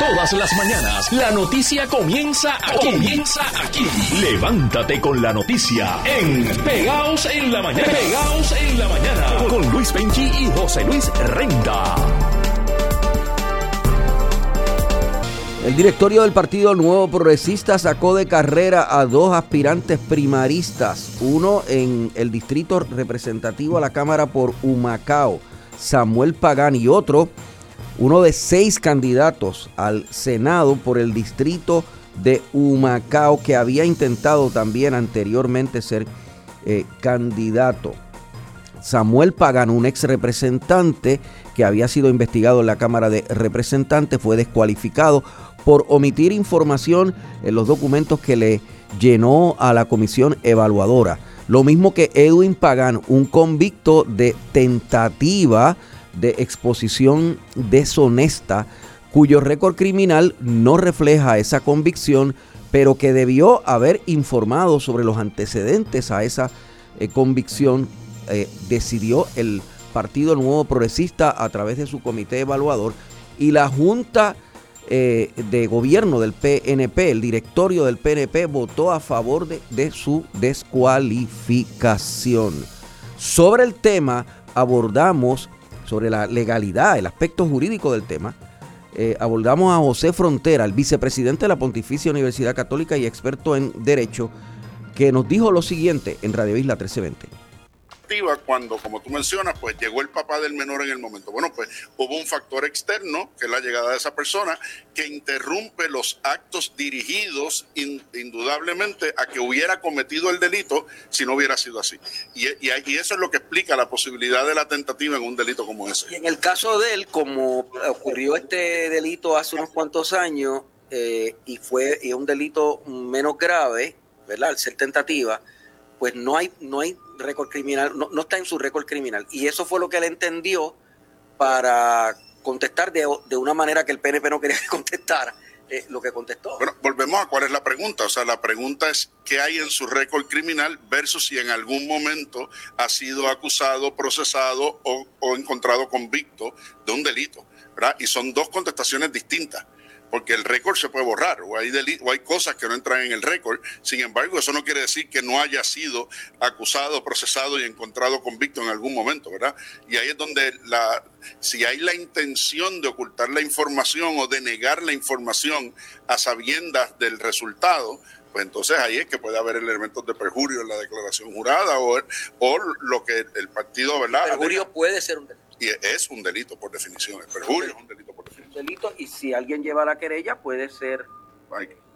Todas las mañanas, la noticia comienza aquí. Comienza aquí. Levántate con la noticia en Pegaos en la Mañana. Pegaos en la Mañana. Con Luis Penchi y José Luis Renta. El directorio del Partido Nuevo Progresista sacó de carrera a dos aspirantes primaristas, uno en el distrito representativo a la Cámara por Humacao, Samuel Pagán, y otro, uno de seis candidatos al Senado por el distrito de Humacao, que había intentado también anteriormente ser eh, candidato. Samuel Pagán, un ex representante que había sido investigado en la Cámara de Representantes, fue descualificado por omitir información en los documentos que le llenó a la comisión evaluadora. Lo mismo que Edwin Pagán, un convicto de tentativa de exposición deshonesta, cuyo récord criminal no refleja esa convicción, pero que debió haber informado sobre los antecedentes a esa eh, convicción, eh, decidió el Partido Nuevo Progresista a través de su comité evaluador y la Junta eh, de gobierno del PNP, el directorio del PNP votó a favor de, de su descualificación. Sobre el tema abordamos, sobre la legalidad, el aspecto jurídico del tema, eh, abordamos a José Frontera, el vicepresidente de la Pontificia Universidad Católica y experto en Derecho, que nos dijo lo siguiente en Radio Isla 1320 cuando, como tú mencionas, pues llegó el papá del menor en el momento. Bueno, pues hubo un factor externo, que es la llegada de esa persona, que interrumpe los actos dirigidos indudablemente a que hubiera cometido el delito si no hubiera sido así. Y, y, eso es lo que explica la posibilidad de la tentativa en un delito como ese. Y en el caso de él, como ocurrió este delito hace unos cuantos años eh, y fue y un delito menos grave, ¿verdad? Al ser tentativa, pues no hay, no hay récord criminal, no, está en su récord criminal. Y eso fue lo que él entendió para contestar de, una manera que el PNP no quería que contestara. Eh, lo que contestó. Bueno, volvemos a cuál es la pregunta. O sea, la pregunta es qué hay en su récord criminal versus si en algún momento ha sido acusado, procesado o, o encontrado convicto de un delito. ¿verdad? Y son dos contestaciones distintas porque el récord se puede borrar o hay, o hay cosas que no entran en el récord. Sin embargo, eso no quiere decir que no haya sido acusado, procesado y encontrado convicto en algún momento, ¿verdad? Y ahí es donde la, si hay la intención de ocultar la información o de negar la información a sabiendas del resultado, pues entonces ahí es que puede haber elementos de perjurio en la declaración jurada o, o lo que el partido, ¿verdad? El perjurio puede ser un delito. Y es un delito por definición, el perjurio es un delito por definición. Delito y si alguien lleva la querella puede ser...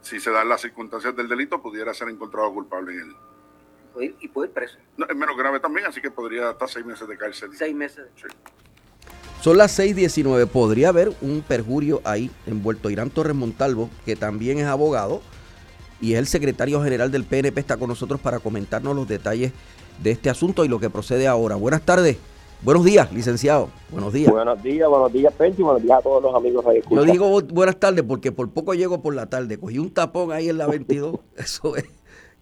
si se dan las circunstancias del delito, pudiera ser encontrado culpable en él. Y puede ir preso. No, es menos grave también, así que podría estar seis meses de cárcel. Seis meses. Sí. Son las 6.19. Podría haber un perjurio ahí envuelto. Irán Torres Montalvo, que también es abogado y es el secretario general del PNP, está con nosotros para comentarnos los detalles de este asunto y lo que procede ahora. Buenas tardes. Buenos días, licenciado. Buenos días. Buenos días, buenos días, Penchi. Buenos días a todos los amigos de Yo digo buenas tardes porque por poco llego por la tarde. Cogí un tapón ahí en la 22. Eso es.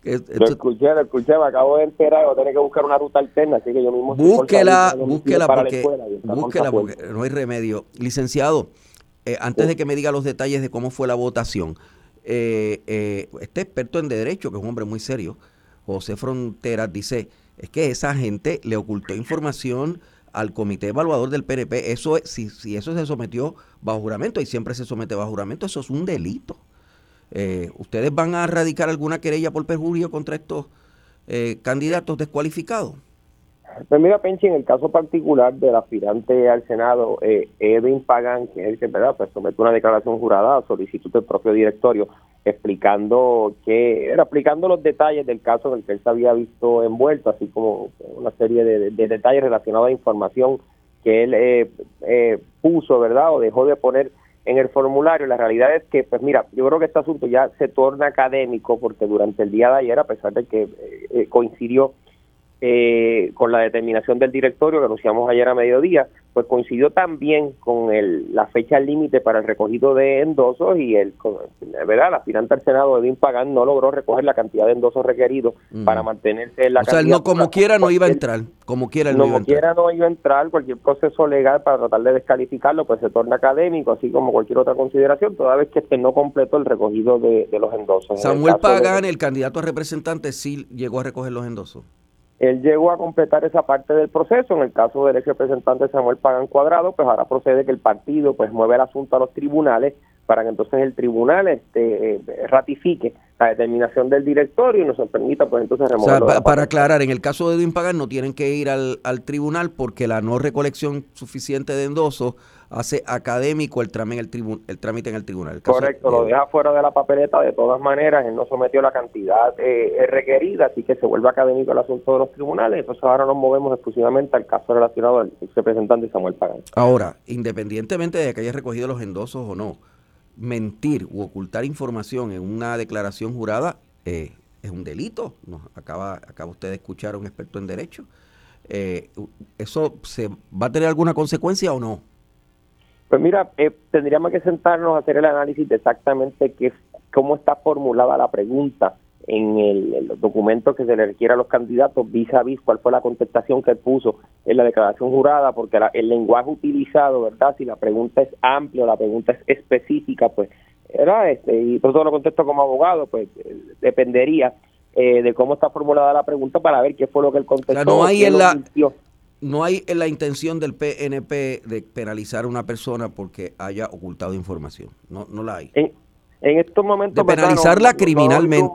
lo escuché, lo escuché, me acabo de enterar, voy a tener que buscar una ruta alterna, así que yo mismo... Búsquela, búsquela, porque, búsquela porque no hay remedio. Licenciado, eh, antes de que me diga los detalles de cómo fue la votación, eh, eh, este experto en derecho, que es un hombre muy serio, José Fronteras, dice, es que esa gente le ocultó información al comité evaluador del PNP. Eso si, si eso se sometió bajo juramento y siempre se somete bajo juramento, eso es un delito. Eh, ¿Ustedes van a radicar alguna querella por perjurio contra estos eh, candidatos descualificados? Pues mira, Penchi, en el caso particular del aspirante al Senado, eh, Edwin Pagan, que es el que ¿verdad? Pues somete una declaración jurada a solicitud del propio directorio, explicando que era explicando los detalles del caso en el que él se había visto envuelto, así como una serie de, detalles relacionados a información que él eh, eh, puso, ¿verdad? O dejó de poner en el formulario. La realidad es que, pues mira, yo creo que este asunto ya se torna académico porque durante el día de ayer, a pesar de que eh, coincidió eh, con la determinación del directorio que anunciamos ayer a mediodía, pues coincidió también con el, la fecha límite para el recogido de endosos y el, ¿verdad? El aspirante al Senado, Edwin Pagán, no logró recoger la cantidad de endosos requeridos para mantenerse en la O sea, no, como quiera no iba a entrar, como quiera no iba a entrar. quiera no iba a entrar, cualquier proceso legal para tratar de descalificarlo, pues se torna académico, así como cualquier otra consideración, toda vez que este no completó el recogido de, los endosos. Samuel Pagán, el candidato a representante, sí llegó a recoger los endosos él llegó a completar esa parte del proceso. En el caso del ex representante Samuel Pagan Cuadrado, pues ahora procede que el partido pues mueve el asunto a los tribunales para que entonces el tribunal este, eh, ratifique la determinación del directorio y nos permita pues entonces removerlo. para aclarar, en el caso de Edwin Pagan no tienen que ir al, al tribunal porque la no recolección suficiente de endosos hace académico el trámite en el, el trámite en el tribunal. Correcto, lo deja fuera de la papeleta de todas maneras, él no sometió la cantidad eh, requerida, así que se vuelve académico el asunto de los tribunales, entonces ahora nos movemos exclusivamente al caso relacionado al representante Samuel Pagán. Ahora, independientemente de que haya recogido los endosos o no, mentir u ocultar información en una declaración jurada eh, es un delito. Nos acaba, acaba usted de escuchar a un experto en derecho. Eh, ¿Eso se va a tener alguna consecuencia o no? Pues mira, eh, tendríamos que sentarnos a hacer el análisis de exactamente qué, cómo está formulada la pregunta en, el, los documentos que se le requiere a los candidatos vis a vis cuál fue la contestación que él puso en la declaración jurada, porque el lenguaje utilizado, ¿verdad? Si la pregunta es amplia o la pregunta es específica, pues, era este, y todo lo contesto como abogado, pues eh, dependería eh, de cómo está formulada la pregunta para ver qué fue lo que él contestó. no hay en la no hay la intención del PNP de penalizar a una persona porque haya ocultado información. No, no la hay. En, estos momentos. De penalizarla criminalmente.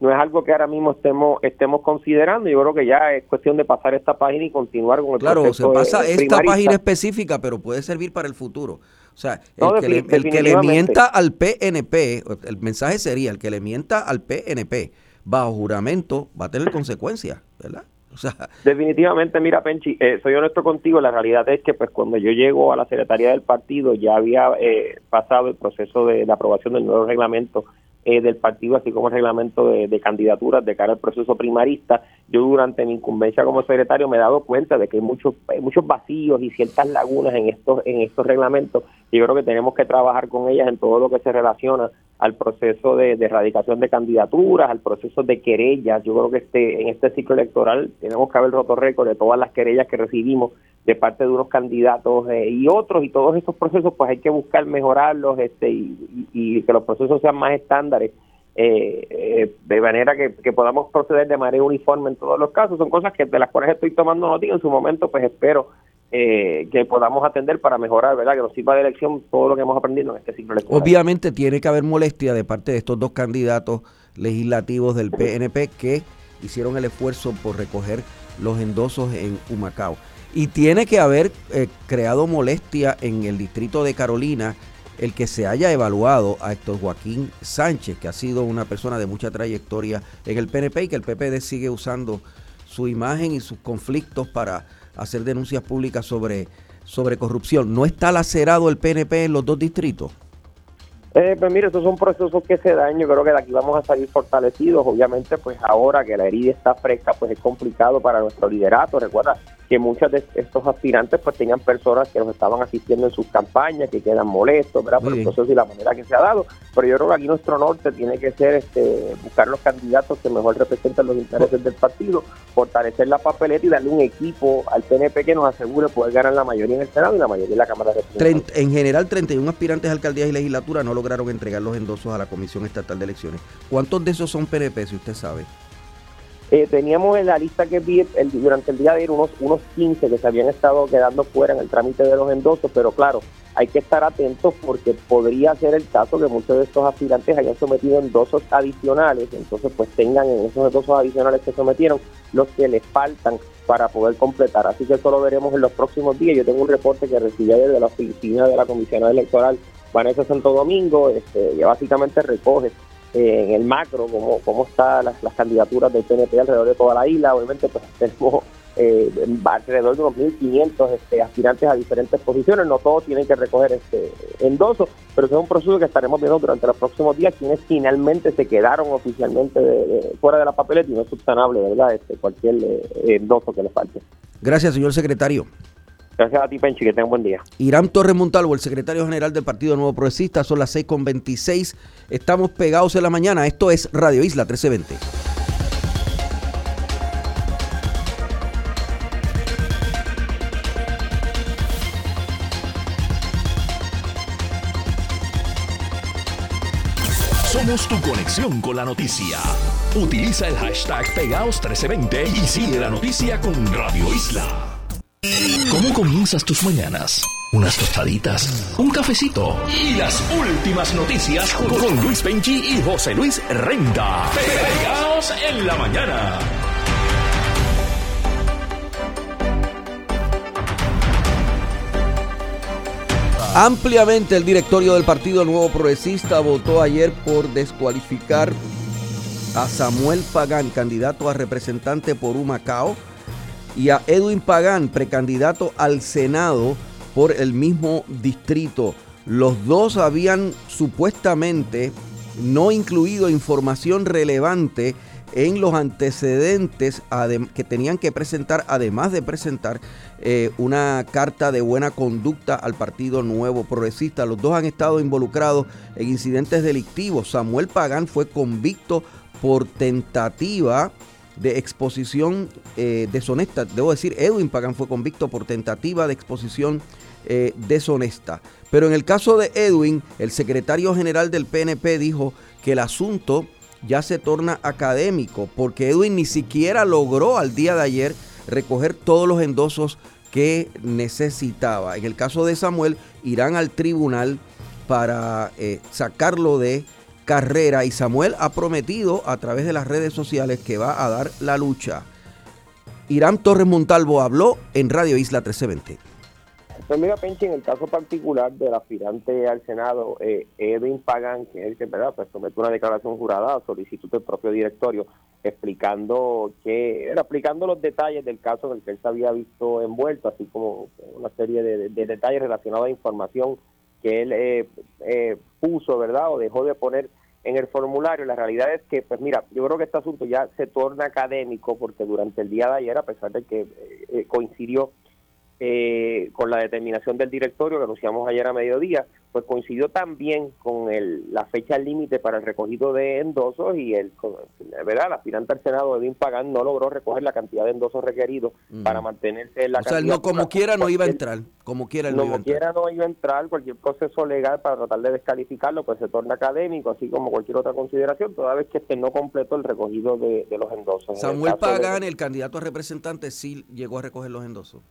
No, es algo que ahora mismo estemos estemos considerando. Yo creo que ya es cuestión de pasar esta página y continuar con el Claro, se pasa esta página específica, pero puede servir para el futuro. O sea, el, que, le, el que le mienta al PNP, el mensaje sería, el que le mienta al PNP bajo juramento va a tener consecuencias, ¿verdad? Definitivamente, mira, Penchi, eh, soy honesto contigo, la realidad es que pues cuando yo llego a la Secretaría del Partido ya había eh, pasado el proceso de la aprobación del nuevo reglamento eh, del partido, así como el reglamento de, candidaturas de cara al proceso primarista. Yo durante mi incumbencia como secretario me he dado cuenta de que hay muchos, muchos vacíos y ciertas lagunas en estos, en estos reglamentos yo creo que tenemos que trabajar con ellas en todo lo que se relaciona al proceso de, erradicación de candidaturas, al proceso de querellas. Yo creo que este en este ciclo electoral tenemos que haber roto récord de todas las querellas que recibimos de parte de unos candidatos eh, y otros y todos estos procesos pues hay que buscar mejorarlos este y, que los procesos sean más estándares eh, eh, de manera que, podamos proceder de manera uniforme en todos los casos son cosas que de las cuales estoy tomando noticia en su momento pues espero que podamos atender para mejorar, ¿verdad? Que nos sirva de elección todo lo que hemos aprendido en este ciclo electoral. Obviamente tiene que haber molestia de parte de estos dos candidatos legislativos del PNP que hicieron el esfuerzo por recoger los endosos en Humacao. Y tiene que haber eh, creado molestia en el distrito de Carolina el que se haya evaluado a Héctor Joaquín Sánchez, que ha sido una persona de mucha trayectoria en el PNP y que el PPD sigue usando su imagen y sus conflictos para hacer denuncias públicas sobre, sobre corrupción. ¿No está lacerado el PNP en los dos distritos? Eh, pues mire, estos son procesos que se dan, yo creo que de aquí vamos a salir fortalecidos, obviamente pues ahora que la herida está fresca pues es complicado para nuestro liderato, recuerda que muchos de estos aspirantes pues tenían personas que nos estaban asistiendo en sus campañas, que quedan molestos, ¿verdad? Por el proceso y la manera que se ha dado. Pero yo creo que aquí nuestro norte tiene que ser este buscar los candidatos que mejor representan los intereses del partido, fortalecer la papeleta y darle un equipo al PNP que nos asegure poder ganar la mayoría en el Senado y la mayoría en la Cámara de Representantes. En general, 31 aspirantes a alcaldías y legislatura no lograron entregar los endosos a la Comisión Estatal de Elecciones. ¿Cuántos de esos son PNP, si usted sabe? Eh, teníamos en la lista que vi el, durante el día de ayer unos, unos 15 que se habían estado quedando fuera en el trámite de los endosos, pero claro, hay que estar atentos porque podría ser el caso que muchos de estos aspirantes hayan sometido endosos adicionales, entonces pues tengan en esos endosos adicionales que sometieron los que les faltan para poder completar. Así que eso lo veremos en los próximos días. Yo tengo un reporte que recibí ayer de la oficina de la Comisión Electoral Vanessa Santo Domingo, este, que básicamente recoge en el macro, cómo, cómo están las, candidaturas del PNP alrededor de toda la isla. Obviamente, pues tenemos eh, alrededor de unos 1.500 este, aspirantes a diferentes posiciones. No todos tienen que recoger este endoso, pero es un proceso que estaremos viendo durante los próximos días quienes finalmente se quedaron oficialmente fuera de la papeleta y no es subsanable, ¿verdad? Este, cualquier eh, endoso que le falte. Gracias, señor secretario. Gracias a ti, Penchi, que tenga un buen día. Irán Torres Montalvo, el secretario general del Partido Nuevo Progresista, son las 6.26. Estamos pegados en la mañana. Esto es Radio Isla 1320. Somos tu conexión con la noticia. Utiliza el hashtag Pegaos1320 y sigue la noticia con Radio Isla. ¿Cómo comienzas tus mañanas? Unas tostaditas, un cafecito y las últimas noticias con, Luis Penchi y José Luis Renda. Pegaos en la mañana. Ampliamente el directorio del Partido Nuevo Progresista votó ayer por descualificar a Samuel Pagán, candidato a representante por Humacao, y a Edwin Pagán, precandidato al Senado por el mismo distrito. Los dos habían supuestamente no incluido información relevante en los antecedentes que tenían que presentar, además de presentar eh, una carta de buena conducta al Partido Nuevo Progresista. Los dos han estado involucrados en incidentes delictivos. Samuel Pagán fue convicto por tentativa de exposición eh, deshonesta. Debo decir, Edwin Pagan fue convicto por tentativa de exposición eh, deshonesta. Pero en el caso de Edwin, el secretario general del PNP dijo que el asunto ya se torna académico, porque Edwin ni siquiera logró al día de ayer recoger todos los endosos que necesitaba. En el caso de Samuel, irán al tribunal para eh, sacarlo de carrera y Samuel ha prometido a través de las redes sociales que va a dar la lucha. Irán Torres Montalvo habló en Radio Isla 1320. Pues mira, Penchi, en el caso particular del aspirante al Senado, eh, Edwin Pagan, que es el que ¿verdad? Pues sometió una declaración jurada a solicitud del propio directorio, explicando que era explicando los detalles del caso en el que él se había visto envuelto, así como una serie de, detalles relacionados a información que él eh, eh, puso, ¿verdad? O dejó de poner en el formulario. La realidad es que, pues mira, yo creo que este asunto ya se torna académico porque durante el día de ayer, a pesar de que eh, coincidió eh, con la determinación del directorio que anunciamos ayer a mediodía, pues coincidió también con el, la fecha límite para el recogido de endosos y el, ¿verdad? El aspirante al Senado, Edwin Pagán, no logró recoger la cantidad de endosos requeridos para mantenerse en la O sea, no, como quiera no iba a entrar, como quiera no, iba a entrar. quiera no iba a entrar, cualquier proceso legal para tratar de descalificarlo, pues se torna académico, así como cualquier otra consideración, toda vez que este no completó el recogido de, los endosos. Samuel Pagán, el candidato a representante, sí llegó a recoger los endosos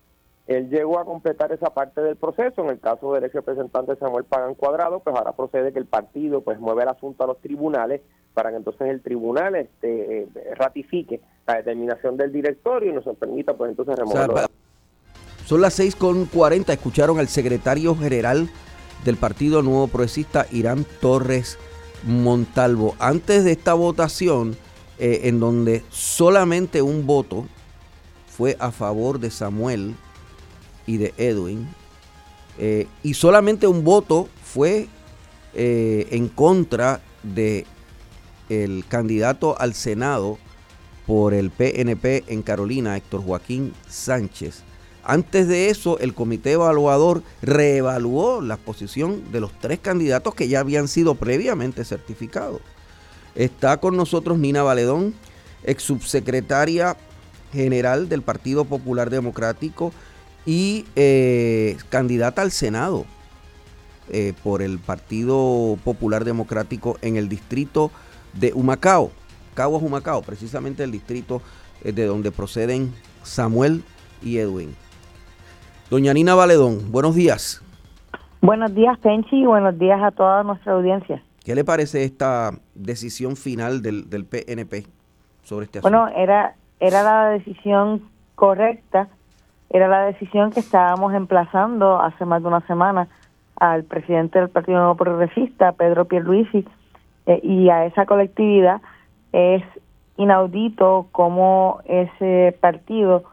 él llegó a completar esa parte del proceso. En el caso del ex representante Samuel Pagan Cuadrado, pues ahora procede que el partido pues mueve el asunto a los tribunales para que entonces el tribunal este, eh, ratifique la determinación del directorio y nos permita pues entonces removerlo. son las 6.40, escucharon al secretario general del Partido Nuevo Progresista, Irán Torres Montalvo. Antes de esta votación, eh, en donde solamente un voto fue a favor de Samuel y de Edwin. Eh, y solamente un voto fue eh, en contra de el candidato al Senado por el PNP en Carolina, Héctor Joaquín Sánchez. Antes de eso, el comité evaluador reevaluó la posición de los tres candidatos que ya habían sido previamente certificados. Está con nosotros Nina Valedón, ex subsecretaria general del Partido Popular Democrático, y eh, candidata al Senado eh, por el Partido Popular Democrático en el distrito de Humacao, Caguas Humacao, precisamente el distrito eh, de donde proceden Samuel y Edwin. Doña Nina Valedón, buenos días. Buenos días, Penchi, y buenos días a toda nuestra audiencia. ¿Qué le parece esta decisión final del, del PNP sobre este asunto? Bueno, era, era la decisión correcta era la decisión que estábamos emplazando hace más de una semana al presidente del Partido Nuevo Progresista, Pedro Pierluisi, eh, y a esa colectividad. Es inaudito cómo ese partido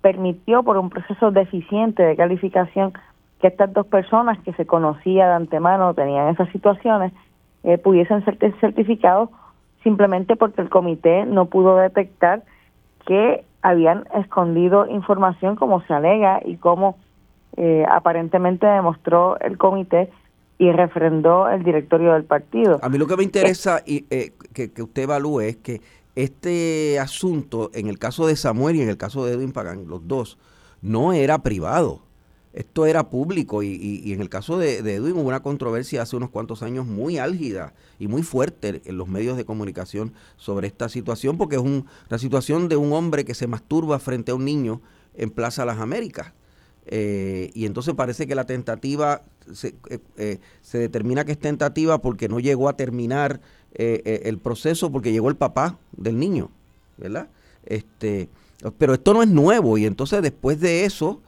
permitió por un proceso deficiente de calificación que estas dos personas que se conocían de antemano tenían esas situaciones eh, pudiesen ser certificados simplemente porque el comité no pudo detectar que habían escondido información como se alega y como eh, aparentemente demostró el comité y refrendó el directorio del partido. A mí lo que me interesa y, eh, que, que, usted evalúe es que este asunto, en el caso de Samuel y en el caso de Edwin Pagan, los dos, no era privado. Esto era público y, en el caso de, Edwin hubo una controversia hace unos cuantos años muy álgida y muy fuerte en los medios de comunicación sobre esta situación porque es un, una situación de un hombre que se masturba frente a un niño en Plaza Las Américas. Eh, y entonces parece que la tentativa se, eh, eh, se, determina que es tentativa porque no llegó a terminar el proceso porque llegó el papá del niño, ¿verdad? Este, pero esto no es nuevo y entonces después de eso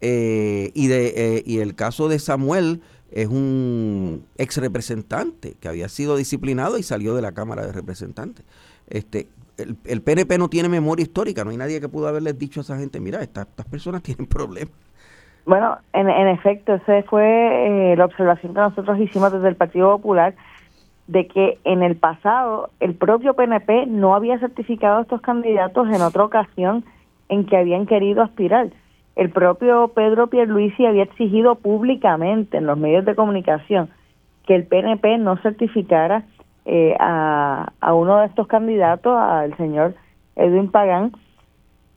eh, y, de, eh, y el caso de Samuel es un ex representante que había sido disciplinado y salió de la Cámara de Representantes. Este, el, el PNP no tiene memoria histórica, no hay nadie que pudo haberles dicho a esa gente, mira, estas, estas personas tienen problemas. Bueno, en, en efecto, esa fue eh, la observación que nosotros hicimos desde el Partido Popular de que en el pasado el propio PNP no había certificado a estos candidatos en otra ocasión en que habían querido aspirar el propio Pedro Pierluisi había exigido públicamente en los medios de comunicación que el PNP no certificara eh, a, uno de estos candidatos, al señor Edwin Pagán,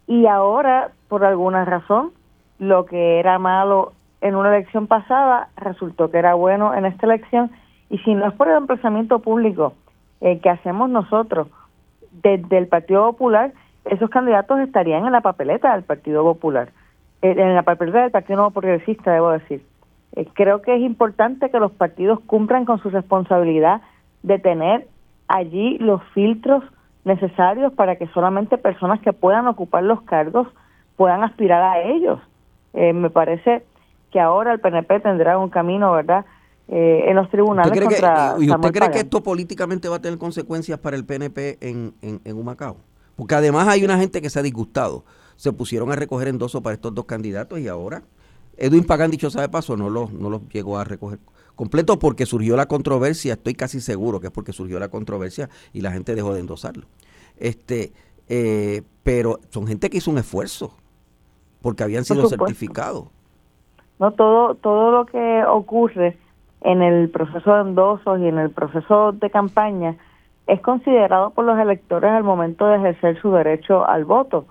y ahora, por alguna razón, lo que era malo en una elección pasada resultó que era bueno en esta elección, y si no es por el emplazamiento público eh, que hacemos nosotros desde el Partido Popular, esos candidatos estarían en la papeleta del Partido Popular. Eh, en la papeleta del Partido Nuevo Progresista, debo decir. Eh, creo que es importante que los partidos cumplan con su responsabilidad de tener allí los filtros necesarios para que solamente personas que puedan ocupar los cargos puedan aspirar a ellos. Eh, me parece que ahora el PNP tendrá un camino, ¿verdad? en los tribunales ¿Usted cree que, ¿Y usted cree que esto políticamente va a tener consecuencias para el PNP en, en, en Humacao? Porque además hay una gente que se ha disgustado se pusieron a recoger endosos para estos dos candidatos y ahora Edwin Pagán, dicho sabe paso, no los no los llegó a recoger completo porque surgió la controversia, estoy casi seguro que es porque surgió la controversia y la gente dejó de endosarlo. Este, eh, pero son gente que hizo un esfuerzo porque habían sido certificados. No todo todo lo que ocurre en el proceso de endosos y en el proceso de campaña es considerado por los electores al momento de ejercer su derecho al voto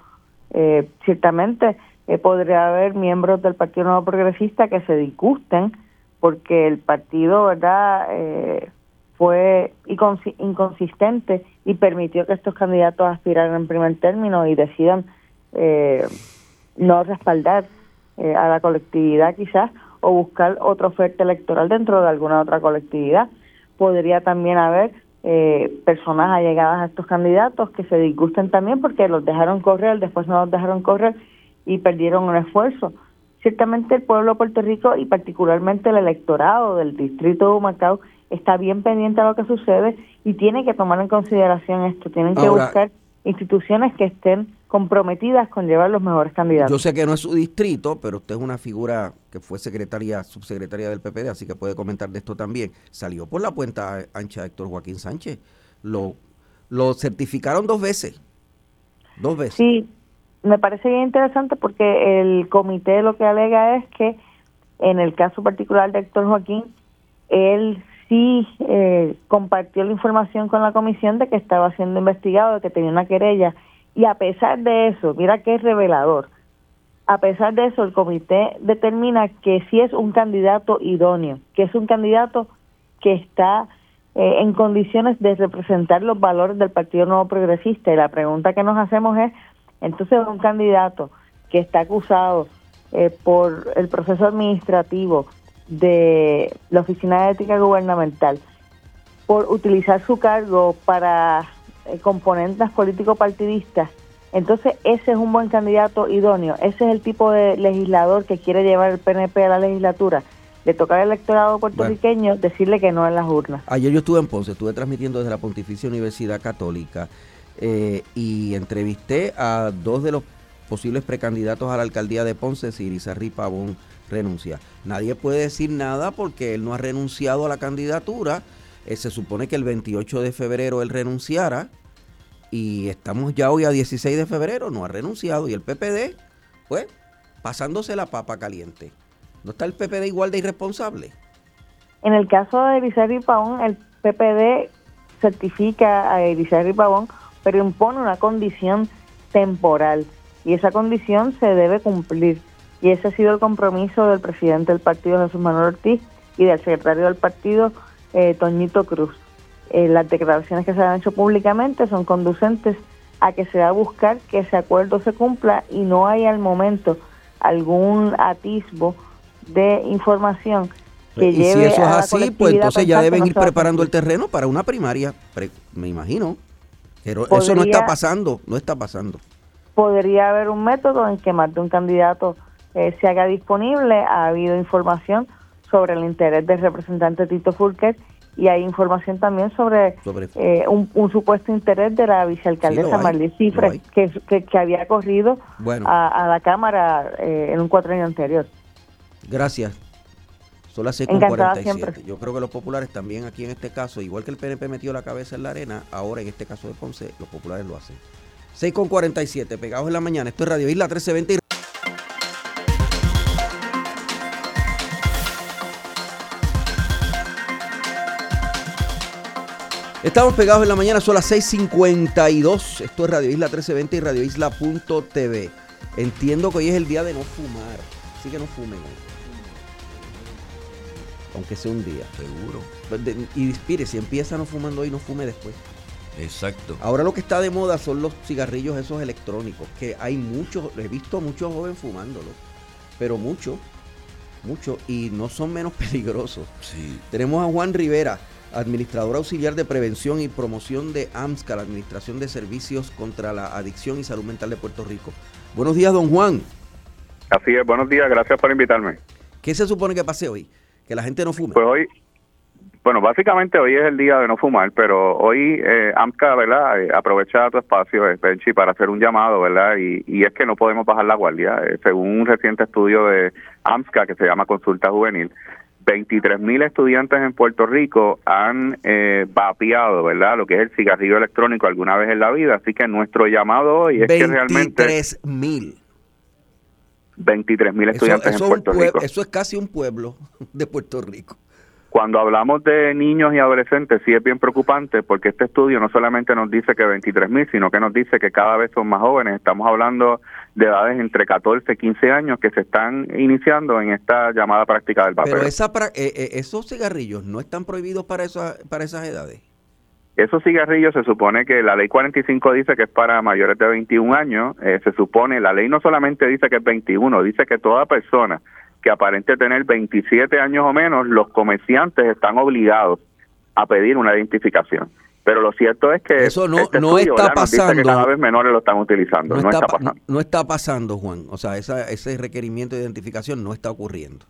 eh, ciertamente eh, podría haber miembros del Partido Nuevo Progresista que se disgusten porque el partido, ¿verdad?, eh, fue inconsistente y permitió que estos candidatos aspiraran en primer término y decidan eh, no respaldar a la colectividad quizás o buscar otra oferta electoral dentro de alguna otra colectividad. Podría también haber eh, personas allegadas a estos candidatos que se disgusten también porque los dejaron correr, después no los dejaron correr y perdieron un esfuerzo. Ciertamente el pueblo de Puerto Rico y particularmente el electorado del distrito de Macao está bien pendiente a lo que sucede y tiene que tomar en consideración esto, tienen que buscar instituciones que estén comprometidas con llevar los mejores candidatos. Yo sé que no es su distrito, pero usted es una figura que fue secretaria, subsecretaria del PPD, así que puede comentar de esto también. Salió por la puerta ancha Héctor Joaquín Sánchez. Lo, lo certificaron dos veces. Dos veces. Sí, me parece bien interesante porque el comité lo que alega es que en el caso particular de Héctor Joaquín, él sí eh, compartió la información con la comisión de que estaba siendo investigado, de que tenía una querella y a pesar de eso, mira que es revelador, a pesar de eso el comité determina que si es un candidato idóneo, que es un candidato que está eh, en condiciones de representar los valores del Partido Nuevo Progresista. Y la pregunta que nos hacemos es, entonces un candidato que está acusado eh, por el proceso administrativo de la Oficina de Ética Gubernamental, por utilizar su cargo para componentes político-partidistas, entonces ese es un buen candidato idóneo, ese es el tipo de legislador que quiere llevar el PNP a la legislatura. Le toca al electorado puertorriqueño decirle que no en las urnas. Ayer yo estuve en Ponce, estuve transmitiendo desde la Pontificia Universidad Católica eh, y entrevisté a dos de los posibles precandidatos a la alcaldía de Ponce si Irizarry Pavón renuncia. Nadie puede decir nada porque él no ha renunciado a la candidatura. Eh, se supone que el 28 de febrero él renunciara y estamos ya hoy a 16 de febrero, no ha renunciado y el PPD, pues, pasándose la papa caliente. ¿No está el PPD igual de irresponsable? En el caso de Irizarry Pavón, el PPD certifica a Irizarry Pavón, pero impone una condición temporal y esa condición se debe cumplir. Y ese ha sido el compromiso del presidente del partido, Jesús Manuel Ortiz, y del secretario del partido, eh, Toñito Cruz. Eh, las declaraciones que se han hecho públicamente son conducentes a que se va a buscar que ese acuerdo se cumpla y no hay al momento algún atisbo de información que y lleve si eso es así, pues entonces ya deben no ir preparando el terreno para una primaria, me imagino. Pero eso no está pasando, no está pasando. podría haber un método en que más de un candidato eh, se haga disponible. Ha habido información sobre el interés del representante Tito Fulker y hay información también sobre, Sobre- eh, un, un supuesto interés de la Sí, vicealcaldesa Marlene lo Cifres, que, que, que había corrido Bueno. a, a la Cámara eh, en un cuatrenio anterior. Gracias. Son las Encantada 6.47. siempre. Yo creo que los populares también aquí en este caso, igual que el PNP metió la cabeza en la arena, ahora en este caso de Ponce, los populares lo hacen. 6.47, pegados en la mañana. Esto es Radio Isla 1320. Estamos pegados en la mañana, son las 6.52. Esto es Radio Isla 1320 y Radio Isla.tv. Entiendo que hoy es el día de no fumar, así que no fumen hoy. Aunque sea un día. Seguro. De- Y mire, si empieza no fumando hoy, no fume después. Exacto. Ahora lo que está de moda son los cigarrillos esos electrónicos, que hay muchos, he visto muchos jóvenes fumándolos, pero muchos, muchos, y no son menos peligrosos. Sí. Tenemos a Juan Rivera, administrador auxiliar de prevención y promoción de AMSCA, la Administración de Servicios contra la Adicción y Salud Mental de Puerto Rico. Buenos días, don Juan. Así es, buenos días, gracias por invitarme. ¿Qué se supone que pase hoy? Que la gente no fume. Pues hoy, bueno, básicamente hoy es el día de no fumar, pero hoy eh, AMCA, ¿verdad? Eh, aprovecha tu espacio, eh, Penchi, para hacer un llamado, ¿verdad? Y, y es que no podemos bajar la guardia. Eh, según un reciente estudio de AMSCA que se llama Consulta Juvenil, 23 mil estudiantes en Puerto Rico han eh, vapeado, ¿verdad? Lo que es el cigarrillo electrónico alguna vez en la vida. Así que nuestro llamado hoy es que realmente 23 mil. 23 mil estudiantes eso en Puerto pue- Rico. eso es casi un pueblo de Puerto Rico. Cuando hablamos de niños y adolescentes, sí es bien preocupante porque este estudio no solamente nos dice que 23 mil, sino que nos dice que cada vez son más jóvenes. Estamos hablando de edades entre 14 y 15 años que se están iniciando en esta llamada práctica del vapeo. Pero esa, pra- eh, eh, esos cigarrillos no están prohibidos para, esa- para esas edades. Esos cigarrillos se supone que la ley 45 dice que es para mayores de 21 años. eh, se supone, la ley no solamente dice que es 21, dice que toda persona que aparente tener 27 años o menos, los comerciantes están obligados a pedir una identificación. Pero lo cierto es que Eso no- este no estudio, está pasando. cada vez menores lo están utilizando. No, está, pa- pasando. no está pasando, Juan. O sea, esa- ese requerimiento de identificación no está ocurriendo.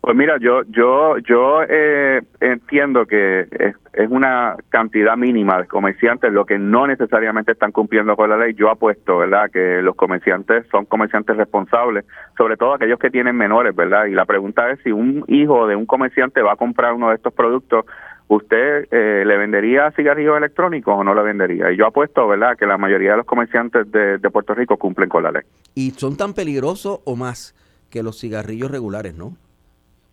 Pues mira, yo yo yo eh, entiendo que es, una cantidad mínima de comerciantes lo que no necesariamente están cumpliendo con la ley. Yo apuesto, ¿verdad?, que los comerciantes son comerciantes responsables, sobre todo aquellos que tienen menores, ¿verdad? Y la pregunta es si un hijo de un comerciante va a comprar uno de estos productos, ¿usted eh, le vendería cigarrillos electrónicos o no le vendería? Y yo apuesto, ¿verdad?, que la mayoría de los comerciantes de Puerto Rico cumplen con la ley. Y son tan peligrosos o más que los cigarrillos regulares, ¿no?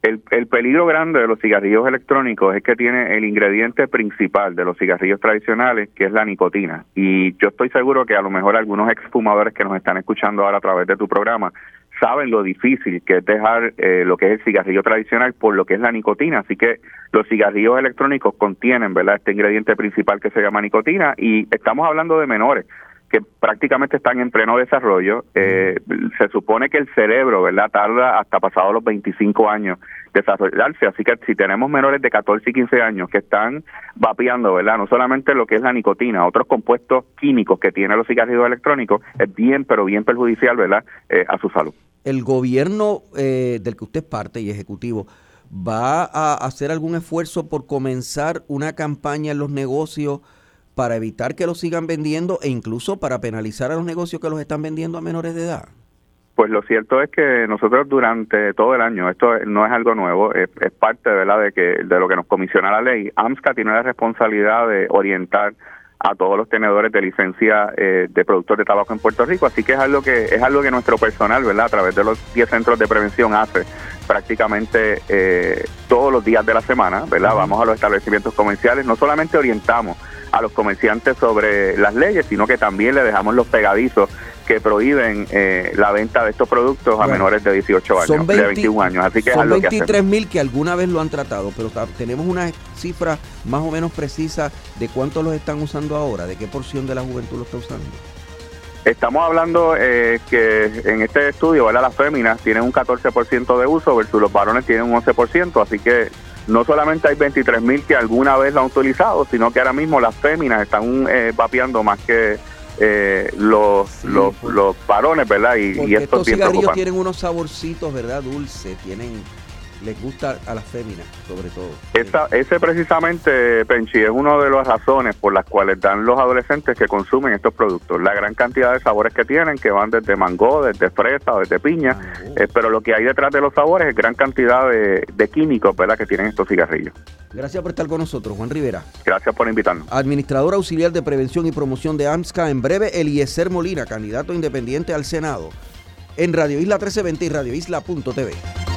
El, el peligro grande de los cigarrillos electrónicos es que tiene el ingrediente principal de los cigarrillos tradicionales, que es la nicotina. Y yo estoy seguro que a lo mejor algunos exfumadores que nos están escuchando ahora a través de tu programa saben lo difícil que es dejar eh, lo que es el cigarrillo tradicional por lo que es la nicotina. Así que los cigarrillos electrónicos contienen, ¿verdad?, este ingrediente principal que se llama nicotina y estamos hablando de menores que prácticamente están en pleno desarrollo. Eh, se supone que el cerebro, ¿verdad?, tarda hasta pasados los 25 años desarrollarse. Así que si tenemos menores de 14 y 15 años que están vapeando, ¿verdad?, no solamente lo que es la nicotina, otros compuestos químicos que tienen los cigarrillos electrónicos, es bien, pero bien perjudicial, ¿verdad?, eh, a su salud. El gobierno eh, del que usted es parte y ejecutivo va a hacer algún esfuerzo por comenzar una campaña en los negocios para evitar que los sigan vendiendo e incluso para penalizar a los negocios que los están vendiendo a menores de edad? Pues lo cierto es que nosotros durante todo el año, esto no es algo nuevo, es, parte ¿verdad? de que de lo que nos comisiona la ley. AMSCA tiene la responsabilidad de orientar a todos los tenedores de licencia eh, de productos de tabaco en Puerto Rico, así que es algo que es algo que nuestro personal, ¿verdad? A través de los 10 centros de prevención hace prácticamente eh, todos los días de la semana, ¿verdad? Vamos a los establecimientos comerciales, no solamente orientamos a los comerciantes sobre las leyes, sino que también le dejamos los pegadizos que prohíben eh, la venta de estos productos a menores de 18 años, de 21 años. Así que son 23 mil que, alguna vez lo han tratado, pero tenemos una cifra más o menos precisa de cuántos los están usando ahora, de qué porción de la juventud lo está usando. Estamos hablando eh, que en este estudio, ¿verdad? las féminas tienen un 14% de uso versus los varones tienen un 11%, así que no solamente hay 23 mil que alguna vez lo han utilizado, sino que ahora mismo las féminas están eh, vapeando más que eh, los, los, los varones, ¿verdad? Y, y estos cigarrillos tienen unos saborcitos, ¿verdad? Dulce, tienen les gusta a las féminas, sobre todo. Esa, ese precisamente, Penchi, es una de las razones por las cuales dan los adolescentes que consumen estos productos. La gran cantidad de sabores que tienen, que van desde mango, desde fresa, desde piña, eh, pero lo que hay detrás de los sabores es gran cantidad de, químicos, ¿verdad?, que tienen estos cigarrillos. Gracias por estar con nosotros, Juan Rivera. Gracias por invitarnos. Administrador auxiliar de prevención y promoción de AMSCA, en breve, Eliezer Molina, candidato independiente al Senado, en Radio Isla 1320 y radioisla.tv.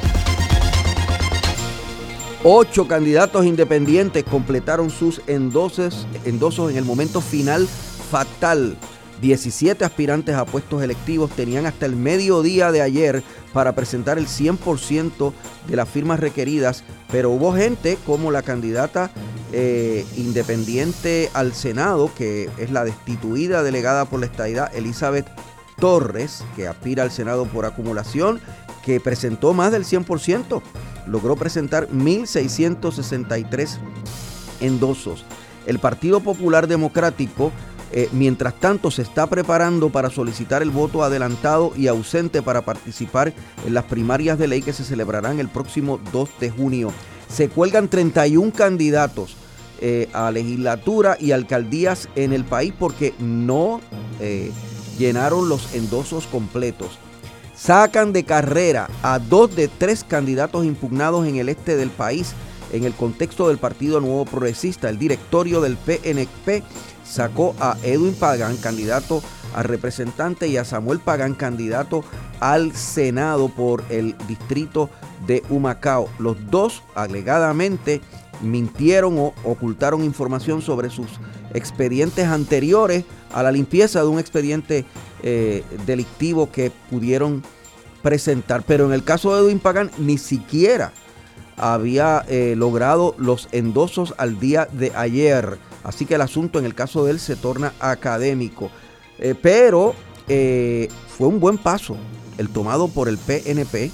Ocho candidatos independientes completaron sus endosos en el momento final fatal. 17 aspirantes a puestos electivos tenían hasta el mediodía de ayer para presentar el 100% de las firmas requeridas, pero hubo gente como la candidata eh, independiente al Senado, que es la destituida delegada por la estadidad Elizabeth Torres, que aspira al Senado por acumulación, que presentó más del 100% logró presentar 1.663 endosos. El Partido Popular Democrático, eh, mientras tanto, se está preparando para solicitar el voto adelantado y ausente para participar en las primarias de ley que se celebrarán el próximo 2 de junio. Se cuelgan 31 candidatos eh, a legislatura y alcaldías en el país porque no eh, llenaron los endosos completos sacan de carrera a dos de tres candidatos impugnados en el este del país en el contexto del Partido Nuevo Progresista. El directorio del PNP sacó a Edwin Pagán, candidato a representante, y a Samuel Pagán, candidato al Senado por el distrito de Humacao. Los dos alegadamente mintieron o ocultaron información sobre sus expedientes anteriores a la limpieza de un expediente eh, delictivo que pudieron presentar. Pero en el caso de Edwin Pagan ni siquiera había eh, logrado los endosos al día de ayer. Así que el asunto en el caso de él se torna académico. Eh, pero fue un buen paso el tomado por el PNP.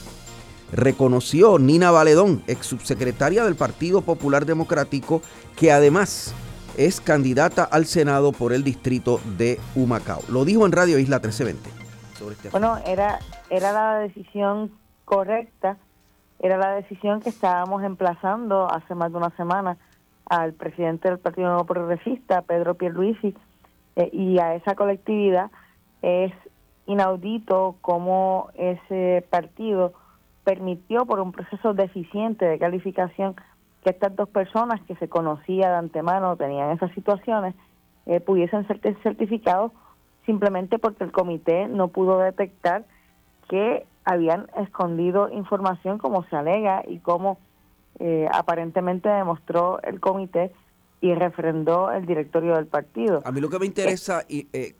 Reconoció Nina Valedón, ex subsecretaria del Partido Popular Democrático, que además es candidata al Senado por el distrito de Humacao. Lo dijo en Radio Isla 1320. Este bueno, era, era la decisión correcta, era la decisión que estábamos emplazando hace más de una semana al presidente del Partido Nuevo Progresista, Pedro Pierluisi, eh, y a esa colectividad. Es inaudito cómo ese partido permitió por un proceso deficiente de calificación que estas dos personas que se conocía de antemano tenían esas situaciones eh, pudiesen ser certificados simplemente porque el comité no pudo detectar que habían escondido información como se alega y como eh, aparentemente demostró el comité y refrendó el directorio del partido. A mí lo que me interesa y, eh,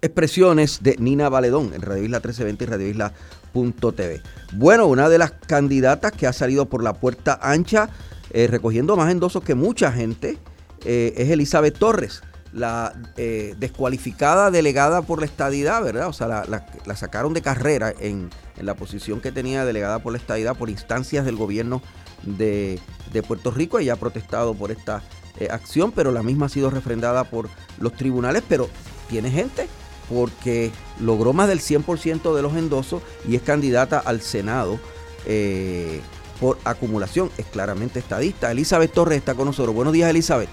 expresiones de Nina Valedón en Radio Isla 1320 y Radio Isla.tv. Bueno, una de las candidatas que ha salido por la puerta ancha eh, recogiendo más endosos que mucha gente eh, es Elizabeth Torres, la eh, descualificada delegada por la estadidad, ¿verdad? O sea, la, sacaron de carrera en, la posición que tenía delegada por la estadidad por instancias del gobierno de, de Puerto Rico. Ella ha protestado por esta acción, pero la misma ha sido refrendada por los tribunales, pero tiene gente porque logró más del 100% de los endosos y es candidata al Senado eh, por acumulación. Es claramente estadista. Elizabeth Torres está con nosotros. Buenos días, Elizabeth.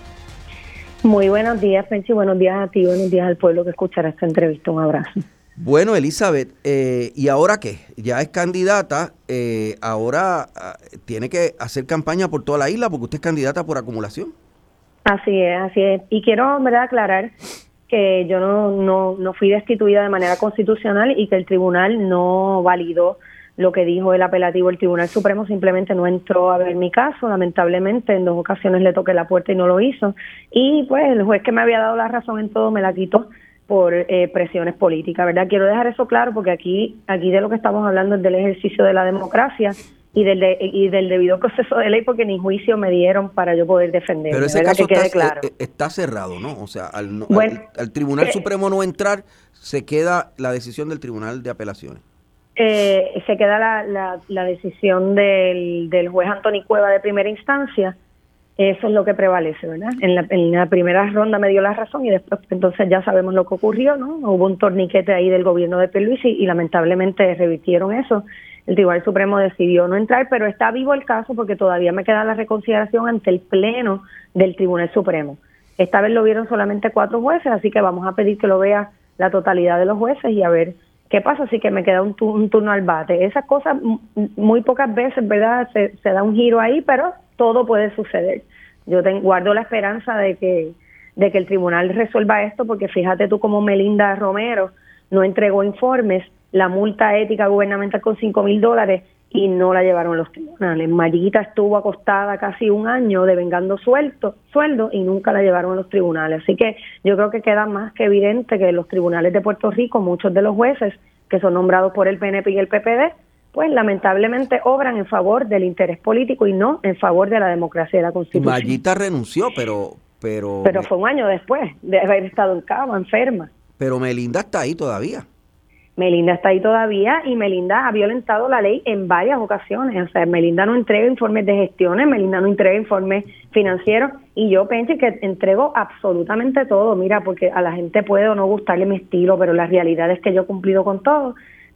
Muy buenos días, Penchi. Buenos días a ti, buenos días al pueblo que escuchará esta entrevista. Un abrazo. Bueno, Elizabeth, eh, ¿y ahora qué? Ya es candidata, eh, ahora ah, tiene que hacer campaña por toda la isla porque usted es candidata por acumulación. Así es, así es. Y quiero, ¿verdad?, aclarar que yo no, no, no fui destituida de manera constitucional y que el tribunal no validó lo que dijo el apelativo. El Tribunal Supremo simplemente no entró a ver mi caso. Lamentablemente, en dos ocasiones le toqué la puerta y no lo hizo. Y pues el juez que me había dado la razón en todo me la quitó por eh, presiones políticas, ¿verdad? Quiero dejar eso claro porque aquí, aquí de lo que estamos hablando es del ejercicio de la democracia y del, y del debido proceso de ley porque ni juicio me dieron para yo poder defender. Pero ese caso está, eh, está, cerrado, ¿no? O sea, al, al, Tribunal eh, Supremo no entrar, se queda la decisión del Tribunal de Apelaciones. Eh, se queda la, la, la decisión del, del juez Antonio Cueva de primera instancia eso es lo que prevalece, ¿verdad? En la, en la, primera ronda me dio la razón y después entonces ya sabemos lo que ocurrió, ¿no? Hubo un torniquete ahí del gobierno de Pierluisi y, lamentablemente revirtieron eso. El Tribunal Supremo decidió no entrar, pero está vivo el caso porque todavía me queda la reconsideración ante el Pleno del Tribunal Supremo. Esta vez lo vieron solamente cuatro jueces, así que vamos a pedir que lo vea la totalidad de los jueces y a ver qué pasa. Así que me queda un, turno al bate. Esas cosas muy pocas veces, ¿verdad? Se, da un giro ahí, pero todo puede suceder. Yo guardo la esperanza de que, de que el tribunal resuelva esto, porque fíjate tú como Melinda Romero no entregó informes, la multa ética gubernamental con 5 mil dólares y no la llevaron a los tribunales. Marita estuvo acostada casi un año devengando sueldo, sueldo y nunca la llevaron a los tribunales. Así que yo creo que queda más que evidente que los tribunales de Puerto Rico, muchos de los jueces que son nombrados por el PNP y el PPD, pues lamentablemente obran en favor del interés político y no en favor de la democracia y la constitución. Mayita renunció, pero... Pero, pero fue un año después de haber estado en cama, enferma. Pero Melinda está ahí todavía. Melinda está ahí todavía y Melinda ha violentado la ley en varias ocasiones. O sea, Melinda no entrega informes de gestiones, Melinda no entrega informes financieros y yo pensé que entrego absolutamente todo. Mira, porque a la gente puede o no gustarle mi estilo, pero la realidad es que yo he cumplido con todo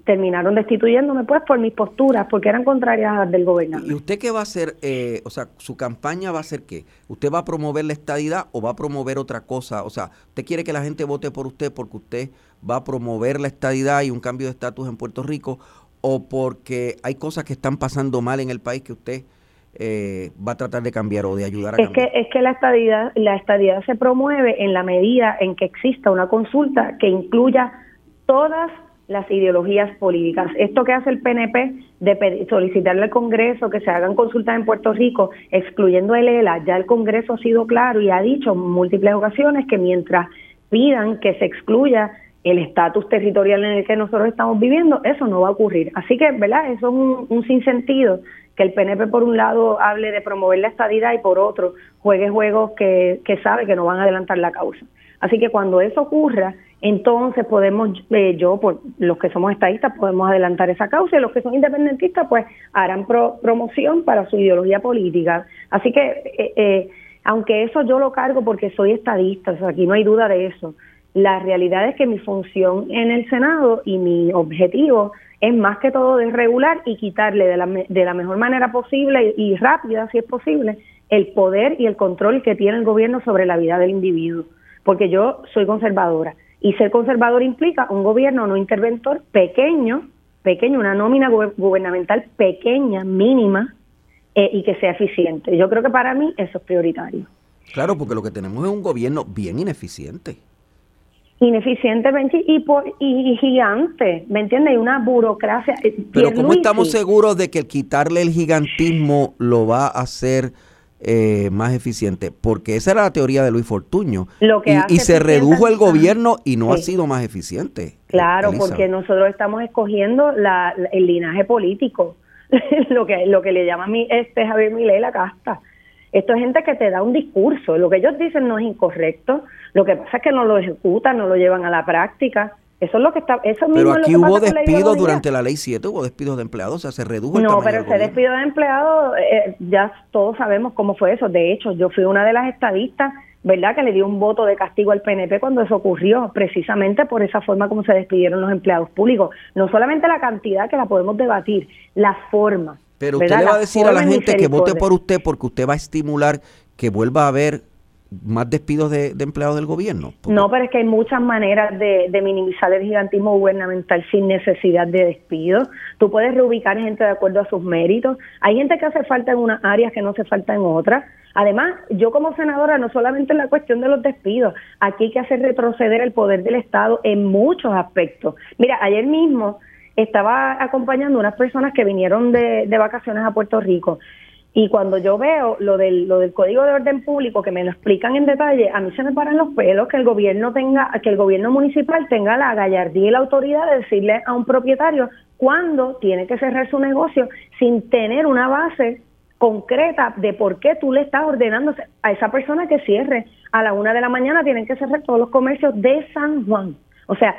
terminaron destituyéndome pues por mis posturas, porque eran contrarias a las del gobernador. ¿Y usted qué va a hacer? Eh, o sea, su campaña va a ser qué? ¿Usted va a promover la estadidad o va a promover otra cosa? O sea, ¿usted quiere que la gente vote por usted porque usted va a promover la estadidad y un cambio de estatus en Puerto Rico o porque hay cosas que están pasando mal en el país que usted eh, va a tratar de cambiar o de ayudar a es cambiar? Que, es que la estadidad, la estadidad se promueve en la medida en que exista una consulta que incluya todas las ideologías políticas. Esto que hace el PNP de solicitarle al Congreso que se hagan consultas en Puerto Rico, excluyendo el ELA, ya el Congreso ha sido claro y ha dicho en múltiples ocasiones que mientras pidan que se excluya el estatus territorial en el que nosotros estamos viviendo, eso no va a ocurrir. Así que, ¿verdad? Eso es un, sinsentido que el PNP por un lado hable de promover la estadidad y por otro juegue juegos que, que sabe que no van a adelantar la causa. Así que cuando eso ocurra, entonces podemos, eh, yo, por los que somos estadistas, podemos adelantar esa causa y los que son independentistas, pues harán promoción para su ideología política. Así que, eh, eh, aunque eso yo lo cargo porque soy estadista, aquí no hay duda de eso, la realidad es que mi función en el Senado y mi objetivo es más que todo desregular y quitarle de la, de la mejor manera posible y rápida, si es posible, el poder y el control que tiene el gobierno sobre la vida del individuo. Porque yo soy conservadora y ser conservador implica un gobierno no interventor pequeño, pequeño, una nómina gubernamental pequeña, mínima, eh, y que sea eficiente. Yo creo que para mí eso es prioritario. Claro, porque lo que tenemos es un gobierno bien ineficiente. Ineficiente, y, por, y, gigante, ¿me entiendes? Y una burocracia. Eh, Pero ¿cómo estamos seguros de que quitarle el gigantismo lo va a hacer eh, más eficiente, porque esa era la teoría de Luis Fortuño. y, se redujo el gobierno y no ha sido más eficiente. Claro, porque nosotros estamos escogiendo la, el linaje político, lo que lo que le llama a mí este Javier Milei la casta. Esto es gente que te da un discurso, lo que ellos dicen no es incorrecto, lo que pasa es que no lo ejecutan, no lo llevan a la práctica. Eso es lo que está. Eso pero aquí hubo despidos durante la ley 7, hubo despidos de empleados, o sea, se redujo el No, pero ese despido de empleados, eh, ya todos sabemos cómo fue eso. De hecho, yo fui una de las estadistas, ¿verdad?, que le dio un voto de castigo al PNP cuando eso ocurrió, precisamente por esa forma como se despidieron los empleados públicos. No solamente la cantidad, que la podemos debatir, la forma. Pero usted ¿verdad? le va a decir a la gente que vote por usted porque usted va a estimular que vuelva a haber más despidos de, de empleados del gobierno. Porque- No, pero es que hay muchas maneras de, de minimizar el gigantismo gubernamental sin necesidad de despido. Tú puedes reubicar gente de acuerdo a sus méritos. Hay gente que hace falta en unas áreas que no hace falta en otras. Además, yo como senadora, no solamente en la cuestión de los despidos, aquí hay que hacer retroceder el poder del Estado en muchos aspectos. Mira, ayer mismo estaba acompañando unas personas que vinieron de, de vacaciones a Puerto Rico y cuando yo veo lo del, lo del Código de Orden Público, que me lo explican en detalle, a mí se me paran los pelos que el gobierno tenga, que el gobierno municipal tenga la gallardía y la autoridad de decirle a un propietario cuándo tiene que cerrar su negocio sin tener una base concreta de por qué tú le estás ordenando a esa persona que cierre. A la una de la mañana tienen que cerrar todos los comercios de San Juan. O sea,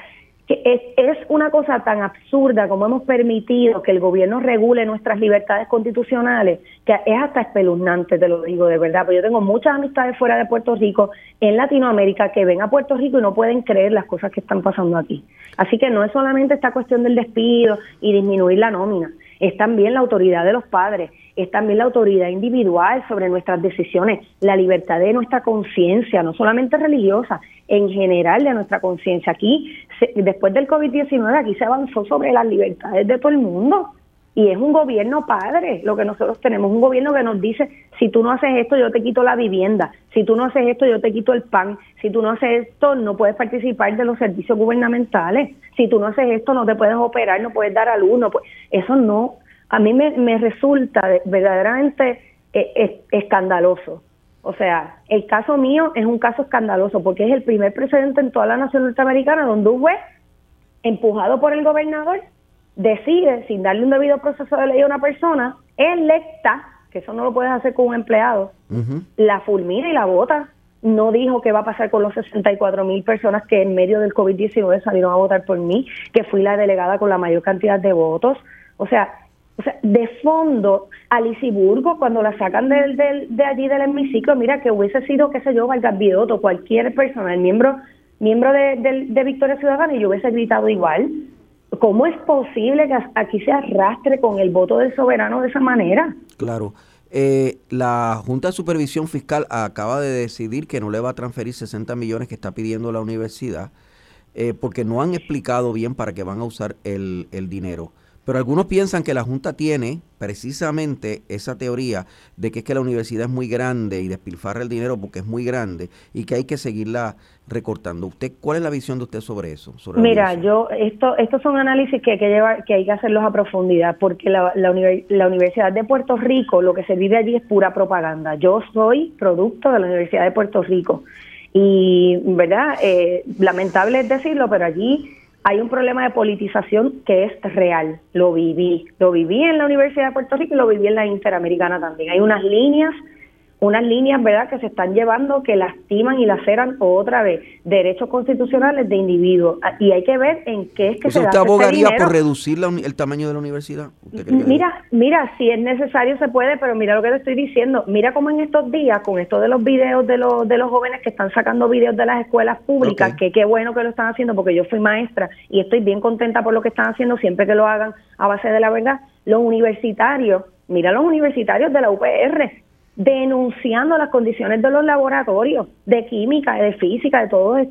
es, es una cosa tan absurda como hemos permitido que el gobierno regule nuestras libertades constitucionales, que es hasta espeluznante, te lo digo de verdad. Pero yo tengo muchas amistades fuera de Puerto Rico, en Latinoamérica, que ven a Puerto Rico y no pueden creer las cosas que están pasando aquí. Así que no es solamente esta cuestión del despido y disminuir la nómina, es también la autoridad de los padres, es también la autoridad individual sobre nuestras decisiones, la libertad de nuestra conciencia, no solamente religiosa, en general de nuestra conciencia. Aquí, se- después del COVID-19, aquí se avanzó sobre las libertades de todo el mundo. Y es un gobierno padre lo que nosotros tenemos, un gobierno que nos dice, si tú no haces esto, yo te quito la vivienda, si tú no haces esto, yo te quito el pan, si tú no haces esto, no puedes participar de los servicios gubernamentales, si tú no haces esto, no te puedes operar, no puedes dar a luz, no puedes- eso no, a mí me, resulta de- verdaderamente eh, escandaloso. O sea, el caso mío es un caso escandaloso porque es el primer precedente en toda la nación norteamericana donde un juez, empujado por el gobernador, decide, sin darle un debido proceso de ley a una persona electa, que eso no lo puedes hacer con un empleado, la fulmina y la vota. No dijo qué va a pasar con los 64 mil personas que en medio del COVID-19 salieron a votar por mí, que fui la delegada con la mayor cantidad de votos. O sea, o sea de fondo, Alicia Burgo, cuando la sacan del, del- de allí del hemiciclo, mira que hubiese sido, qué sé yo, Vargas Vidotto, cualquier persona, el miembro, miembro de, de Victoria Ciudadana, y yo hubiese gritado igual. ¿Cómo es posible que aquí se arrastre con el voto del soberano de esa manera? Claro. Eh, la Junta de Supervisión Fiscal acaba de decidir que no le va a transferir 60 millones que está pidiendo la universidad eh, porque no han explicado bien para qué van a usar el, el dinero. Pero algunos piensan que la Junta tiene precisamente esa teoría de que es que la universidad es muy grande y despilfarra el dinero porque es muy grande y que hay que seguirla recortando. ¿Usted cuál es la visión de usted sobre eso? Sobre Mira, yo esto estos son análisis que hay que llevar, que hay que hacerlos a profundidad, porque la, la, la Universidad de Puerto Rico, lo que se vive allí es pura propaganda. Yo soy producto de la Universidad de Puerto Rico y, verdad, eh, lamentable es decirlo, pero allí hay un problema de politización que es real. Lo viví, lo viví en la Universidad de Puerto Rico y lo viví en la Interamericana también. Hay unas líneas unas líneas, ¿verdad?, que se están llevando que lastiman y laceran otra vez derechos constitucionales de individuos. Ah, Y hay que ver en qué es que O sea, se ¿usted este abogaría dinero. por reducir la el tamaño de la universidad? ¿Usted cree que- Mira, mira, si es necesario se puede, pero mira lo que te estoy diciendo. Mira cómo en estos días, con esto de los videos de los, de los jóvenes que están sacando videos de las escuelas públicas, que qué bueno que lo están haciendo porque yo fui maestra y estoy bien contenta por lo que están haciendo siempre que lo hagan a base de la verdad. Los universitarios, mira los universitarios de la UPR denunciando las condiciones de los laboratorios de química, de física, de todas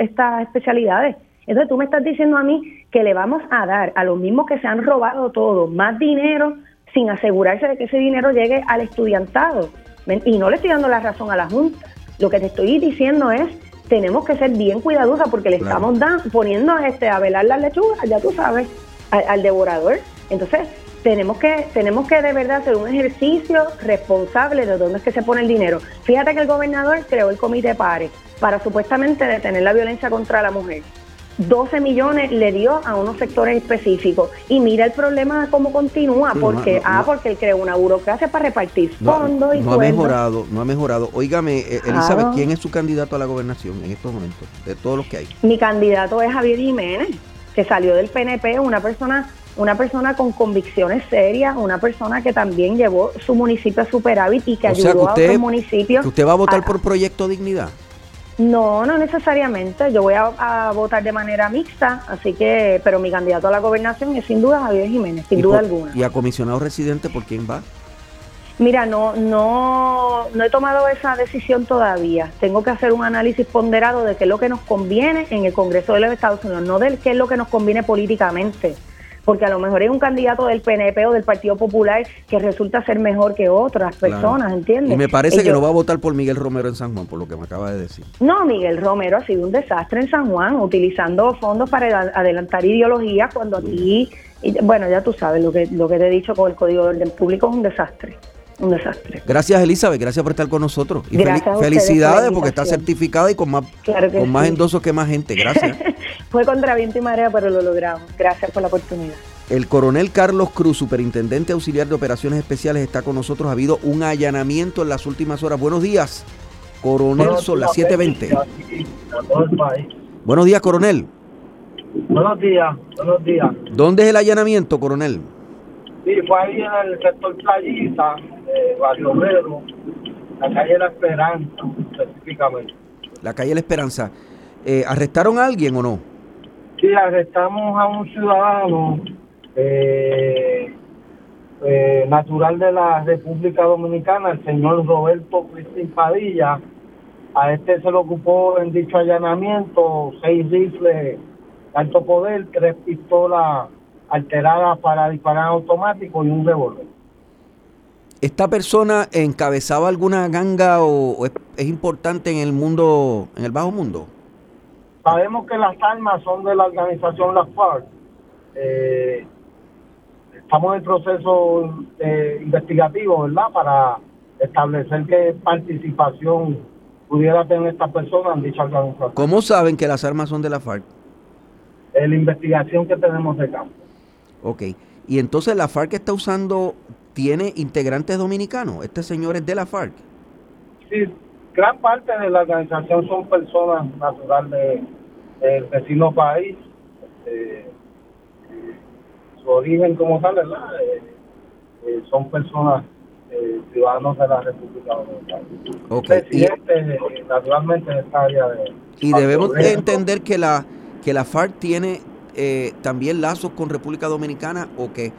estas especialidades. Entonces tú me estás diciendo a mí que le vamos a dar a los mismos que se han robado todo más dinero sin asegurarse de que ese dinero llegue al estudiantado. Y no le estoy dando la razón a la Junta. Lo que te estoy diciendo es, tenemos que ser bien cuidadosas porque le Claro. estamos dan- poniendo este, a velar las lechugas, ya tú sabes, al, al devorador. Entonces, tenemos que tenemos que de verdad hacer un ejercicio responsable de dónde es que se pone el dinero. Fíjate que el gobernador creó el comité PARE para supuestamente detener la violencia contra la mujer. 12 millones le dio a unos sectores específicos. Y mira el problema cómo continúa, Sí, porque no, no, ah, no. porque él creó una burocracia para repartir No, fondos y no ha mejorado, no ha mejorado. Óigame, eh, Elizabeth. ¿quién es su candidato a la gobernación en estos momentos? De todos los que hay. Mi candidato es Javier Jiménez, que salió del PNP, una persona una persona con convicciones serias, una persona que también llevó su municipio a superávit y que O ayudó que usted- a otros municipios. ¿Que usted va a votar a- por Proyecto Dignidad? No, no necesariamente. Yo voy a, votar de manera mixta, así que, pero mi candidato a la gobernación es sin duda Javier Jiménez, sin duda alguna. ¿Y a comisionado residente por quién va? Mira, no, no, no he tomado esa decisión todavía. Tengo que hacer un análisis ponderado de qué es lo que nos conviene en el Congreso de los Estados Unidos, no de qué es lo que nos conviene políticamente porque a lo mejor hay un candidato del PNP o del Partido Popular que resulta ser mejor que otras personas, ¿entiendes? Y me parece que no va a votar por Miguel Romero en San Juan, por lo que me acaba de decir. No, Miguel Romero ha sido un desastre en San Juan, utilizando fondos para adelantar ideologías cuando aquí, bueno, ya tú sabes, lo que, lo que te he dicho con el Código de Orden Público es un desastre un desastre. Gracias, Elizabeth. Gracias por estar con nosotros. Y felicidades porque está certificada y con más, con más endosos que más gente. Gracias. Fue contra viento y marea, pero lo logramos. Gracias por la oportunidad. El coronel Carlos Cruz, superintendente auxiliar de operaciones especiales, está con nosotros. Ha habido un allanamiento en las últimas horas. Buenos días, coronel, son las 7.20. Buenos días, coronel. Buenos días, buenos días. ¿Dónde es el allanamiento, coronel? Sí, fue ahí en el sector Playita, eh, Barrio Obrero, la calle La Esperanza, específicamente. La calle La Esperanza. Eh, ¿Arrestaron a alguien o no? Sí, arrestamos a un ciudadano eh, eh, natural de la República Dominicana, el señor Roberto Cristín Padilla. A este se le ocupó en dicho allanamiento seis rifles alto poder, tres pistolas alteradas para disparar automático y un revólver. ¿Esta persona encabezaba alguna ganga o, es, importante en el mundo, en el bajo mundo? Sabemos que las armas son de la organización La FARC. Eh, estamos en proceso eh, investigativo, ¿verdad? Para establecer qué participación pudiera tener esta persona en dicha organización. ¿Cómo saben que las armas son de la FARC? la investigación que tenemos de campo. Ok. Y entonces la FARC está usando, tiene integrantes dominicanos. Este señor es de la FARC. Sí, gran parte de la organización son personas naturales del vecino país. Este, su origen como tal, ¿verdad? Eh, eh, son personas eh, ciudadanos de la República Dominicana. Okay. y, naturalmente en esta área de... Y debemos entender que la, que la FARC tiene eh, también lazos con República Dominicana o que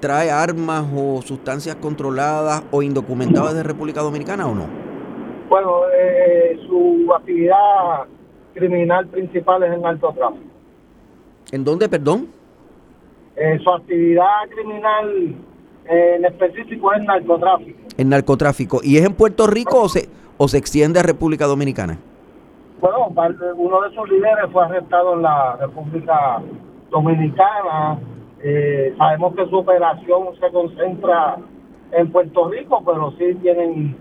trae armas o sustancias controladas o indocumentadas de República Dominicana o no? Bueno, eh, su actividad criminal principal es el narcotráfico. ¿En dónde, perdón? Eh, su actividad criminal en específico es narcotráfico. En narcotráfico. ¿Y es en Puerto Rico o se, o se extiende a República Dominicana? Bueno, uno de sus líderes fue arrestado en la República Dominicana. Eh, sabemos que su operación se concentra en Puerto Rico, pero sí tienen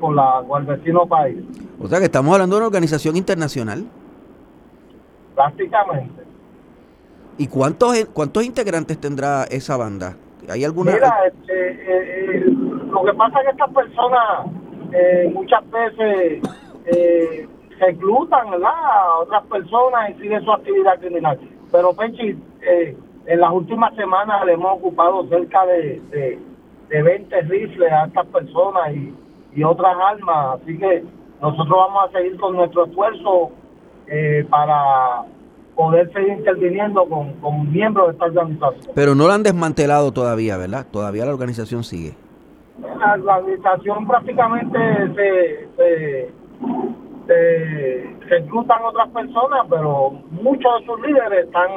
con, la, con el vecino país. O sea que estamos hablando de una organización internacional. Prácticamente. ¿Y cuántos cuántos integrantes tendrá esa banda? ¿Hay alguna? Mira, este, eh, eh, lo que pasa es que estas personas muchas veces reclutan a otras personas y siguen su actividad criminal. Pero Penchi, eh, en las últimas semanas le hemos ocupado cerca de, de, 20 rifles a estas personas y, otras armas, así que nosotros vamos a seguir con nuestro esfuerzo eh, para poder seguir interviniendo con, con miembros de esta organización. Pero no la han desmantelado todavía, ¿verdad? Todavía la organización sigue. La, organización prácticamente se se reclutan otras personas, pero muchos de sus líderes están,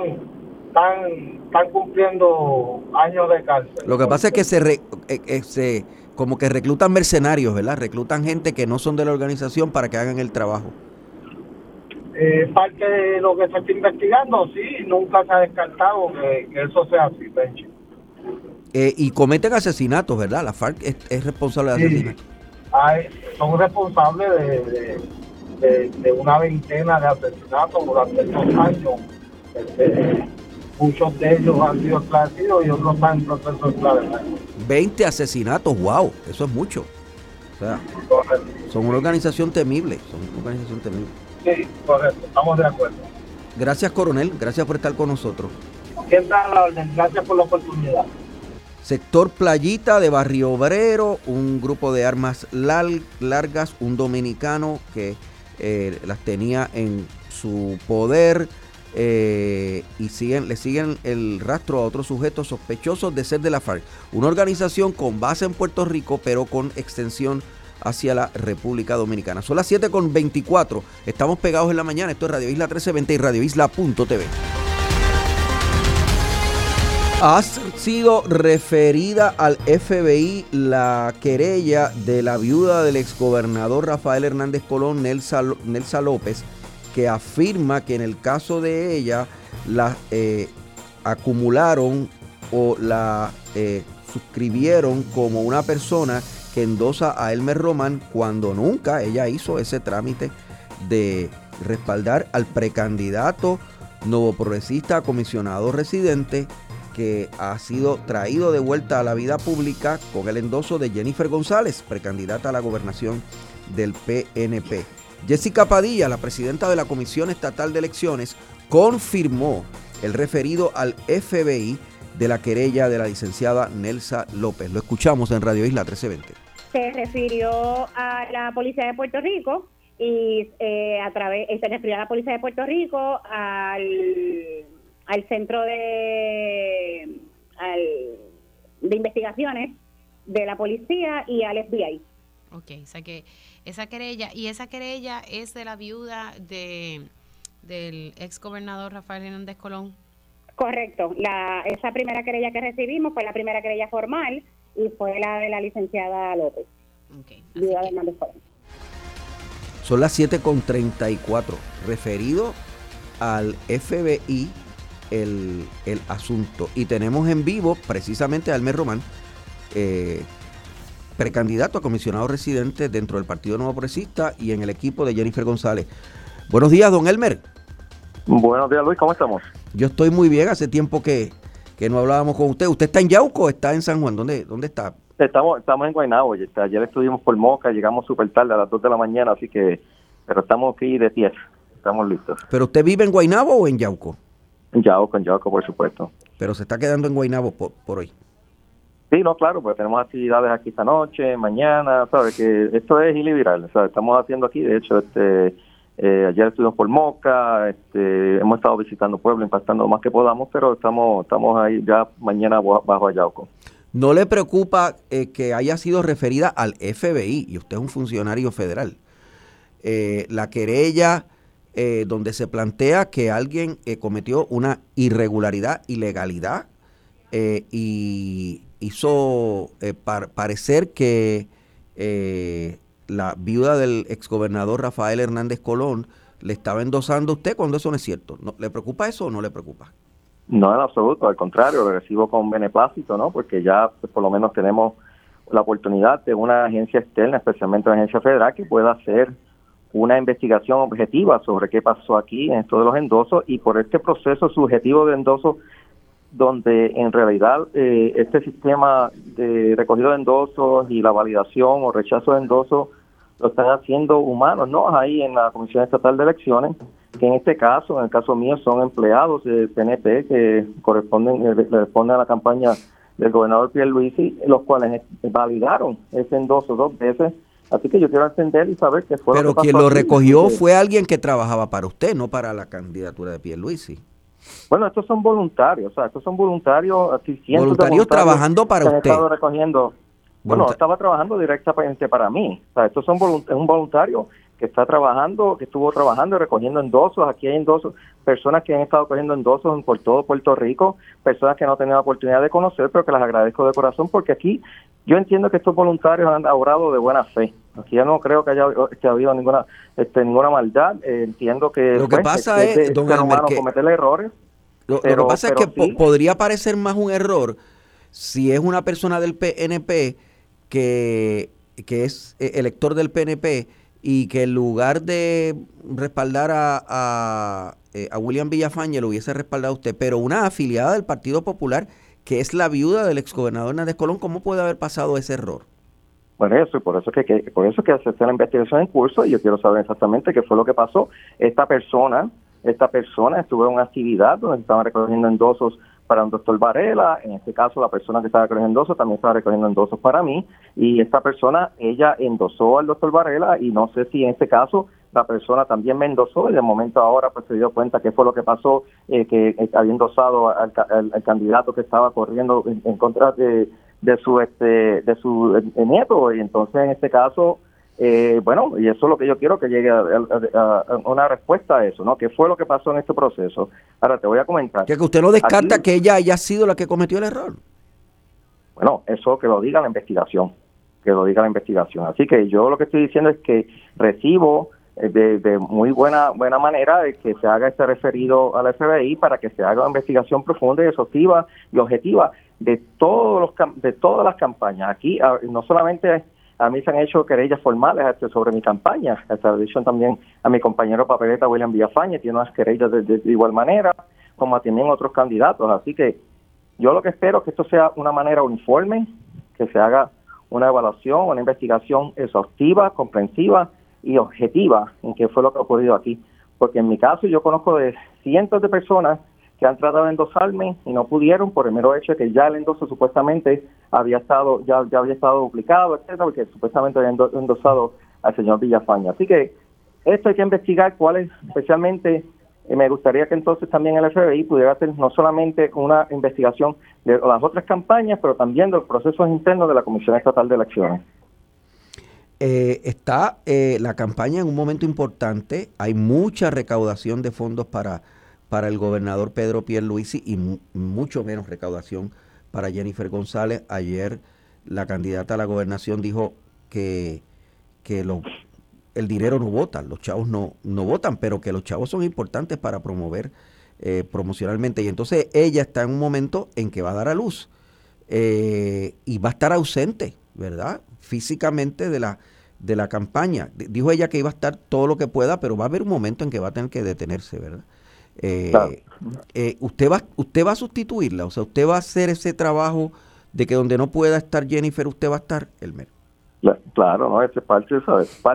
están, están cumpliendo años de cárcel. Lo que pasa es que se, eh, eh, se como que reclutan mercenarios, ¿verdad? Reclutan gente que no son de la organización para que hagan el trabajo. Eh, parte de lo que se está investigando, sí, nunca se ha descartado que, eso sea así, Benchi. Eh, y cometen asesinatos, ¿verdad? La FARC es, responsable de asesinatos. son responsables de de, una veintena de asesinatos durante estos años. Este, muchos de ellos han sido esclarecidos y otros están en proceso de esclarecimiento. 20 asesinatos, wow, eso es mucho. O sea, son una organización temible, son una organización temible. Sí, correcto, estamos de acuerdo. Gracias, coronel, gracias por estar con nosotros. la orden, gracias por la oportunidad. Sector Playita de Barrio Obrero, un grupo de armas largas, un dominicano que eh, las tenía en su poder eh, y siguen, le siguen el rastro a otros sujetos sospechosos de ser de la FARC. Una organización con base en Puerto Rico, pero con extensión hacia la República Dominicana. Son las 7 con 24. Estamos pegados en la mañana. Esto es Radio Isla 1320 y Radio Isla.tv. Ha sido referida al FBI la querella de la viuda del exgobernador Rafael Hernández Colón, Nelsa, Nelsa López, que afirma que en el caso de ella la eh, acumularon o la eh, suscribieron como una persona que endosa a Elmer Román cuando nunca ella hizo ese trámite de respaldar al precandidato nuevo progresista comisionado residente que ha sido traído de vuelta a la vida pública con el endoso de Jennifer González, precandidata a la gobernación del PNP. Jessica Padilla, la presidenta de la Comisión Estatal de Elecciones, confirmó el referido al FBI de la querella de la licenciada Nelsa López. Lo escuchamos en Radio Isla 1320. Se refirió a la Policía de Puerto Rico y eh, a través se refirió a la Policía de Puerto Rico al al centro de, de investigaciones de la policía y al FBI. Ok, o sea que esa querella, y esa querella es de la viuda de del ex gobernador Rafael Hernández Colón. Correcto, la, esa primera querella que recibimos fue la primera querella formal y fue la de la licenciada López, okay, viuda de Hernández Colón. Son las 7.34, referido al FBI el, asunto. Y tenemos en vivo precisamente a Elmer Román, eh, precandidato a comisionado residente dentro del Partido Nuevo Progresista y en el equipo de Jennifer González. Buenos días, don Elmer. Buenos días, Luis, ¿cómo estamos? Yo estoy muy bien, hace tiempo que, no hablábamos con usted. ¿Usted está en Yauco o está en San Juan? ¿Dónde, dónde está? Estamos, estamos en Guaynabo, ayer estuvimos por Moca, llegamos súper tarde, a las 2 de la mañana, así que, pero estamos aquí de pie, estamos listos. ¿Pero usted vive en Guaynabo o en Yauco? En Yauco, en Yauco, por supuesto. Pero se está quedando en Guaynabo por, hoy. Sí, no, claro, pues tenemos actividades aquí esta noche, mañana, ¿sabes? Que esto es iliberal, o estamos haciendo aquí, de hecho, este eh, ayer estuvimos por Moca, este, hemos estado visitando Pueblo, impactando lo más que podamos, pero estamos estamos ahí ya mañana bajo a Yauco. ¿No le preocupa eh, que haya sido referida al FBI y usted es un funcionario federal? Eh, la querella donde se plantea que alguien cometió una irregularidad, ilegalidad y hizo parecer que la viuda del exgobernador Rafael Hernández Colón le estaba endosando a usted cuando eso no es cierto. ¿No, ¿Le preocupa eso o no le preocupa? No, en absoluto, al contrario, lo recibo con beneplácito, ¿no? Porque ya pues, por lo menos tenemos la oportunidad de una agencia externa, especialmente una agencia federal, que pueda hacer una investigación objetiva sobre qué pasó aquí en esto de los endosos y por este proceso subjetivo de endosos donde en realidad eh, este sistema de recogido de endosos y la validación o rechazo de endosos lo están haciendo humanos, ¿no? Ahí en la Comisión Estatal de Elecciones, que en este caso, en el caso mío, son empleados del PNP que corresponden, eh, responden a la campaña del gobernador Pierre Luisi, los cuales validaron ese endoso dos veces Así que yo quiero entender y saber qué fue Pero lo que quien lo recogió fue alguien que trabajaba para usted, no para la candidatura de Pierluisi. Bueno, estos son voluntarios, o sea, estos son voluntarios, voluntarios, voluntarios trabajando para usted. recogiendo. Bueno, estaba trabajando directamente para mí. O sea, estos son es un voluntario que está trabajando, que estuvo trabajando y recogiendo endosos. Aquí hay endosos, personas que han estado cogiendo endosos por todo Puerto Rico, personas que no han tenido la oportunidad de conocer, pero que las agradezco de corazón porque aquí yo entiendo que estos voluntarios han obrado de buena fe. Aquí ya no creo que haya que habido ninguna este, ninguna maldad. Eh, entiendo que lo que pues, pasa es, don cometer errores. Lo, que pasa es que podría parecer más un error si es una persona del PNP que, que es eh, elector del PNP y que en lugar de respaldar a, a, eh, a William Villafañe lo hubiese respaldado usted, pero una afiliada del Partido Popular que es la viuda del exgobernador Hernández Colón, ¿cómo puede haber pasado ese error? Bueno, eso, y por eso que, por eso que hace la investigación en curso y yo quiero saber exactamente qué fue lo que pasó. Esta persona, esta persona estuvo en una actividad donde estaban recogiendo endosos para un doctor Varela, en este caso la persona que estaba recogiendo endosos también estaba recogiendo endosos para mí, y esta persona, ella endosó al doctor Varela y no sé si en este caso la persona también me endosó y de momento ahora pues se dio cuenta que fue lo que pasó, eh, que eh, había endosado al, candidato que estaba corriendo en, contra de, de, su este de su eh, nieto y entonces en este caso bueno, y eso es lo que yo quiero que llegue a, una respuesta a eso, ¿no? ¿Qué fue lo que pasó en este proceso? Ahora te voy a comentar. Que usted no descarta que ella haya sido la que cometió el error. Bueno, eso que lo diga la investigación, que lo diga la investigación. Así que yo lo que estoy diciendo es que recibo eh, de, muy buena buena manera de que se haga este referido al FBI para que se haga una investigación profunda y exhaustiva y objetiva de todos los de todas las campañas. Aquí no solamente a mí se han hecho querellas formales este, sobre mi campaña, dicho también a mi compañero papeleta William Villafañe, tiene unas querellas de, igual manera, como también otros candidatos. Así que yo lo que espero es que esto sea una manera uniforme, que se haga una evaluación, una investigación exhaustiva, comprensiva y objetiva en qué fue lo que ha ocurrido aquí. Porque en mi caso yo conozco de cientos de personas que han tratado de endosarme y no pudieron por el mero hecho de que ya el endoso supuestamente había estado ya, ya había estado duplicado, etcétera, porque supuestamente había endosado al señor Villafaña. Así que esto hay que investigar cuál es especialmente y me gustaría que entonces también el FBI pudiera hacer no solamente una investigación de las otras campañas, pero también de los procesos internos de la Comisión Estatal de Elecciones. Eh, está eh, la campaña en un momento importante, hay mucha recaudación de fondos para, para el gobernador Pedro Pierluisi y mucho menos recaudación para Jennifer González. Ayer la candidata a la gobernación dijo que, que los el dinero no vota, los chavos no, no votan, pero que los chavos son importantes para promover eh, promocionalmente. Y entonces ella está en un momento en que va a dar a luz eh, y va a estar ausente, ¿verdad? Físicamente de la, de la campaña. Dijo ella que iba a estar todo lo que pueda, pero va a haber un momento en que va a tener que detenerse, ¿verdad? Eh, usted va usted va a sustituirla, o sea, usted va a hacer ese trabajo de que donde no pueda estar Jennifer, usted va a estar, Elmer. Claro, no, es parte, de eso está,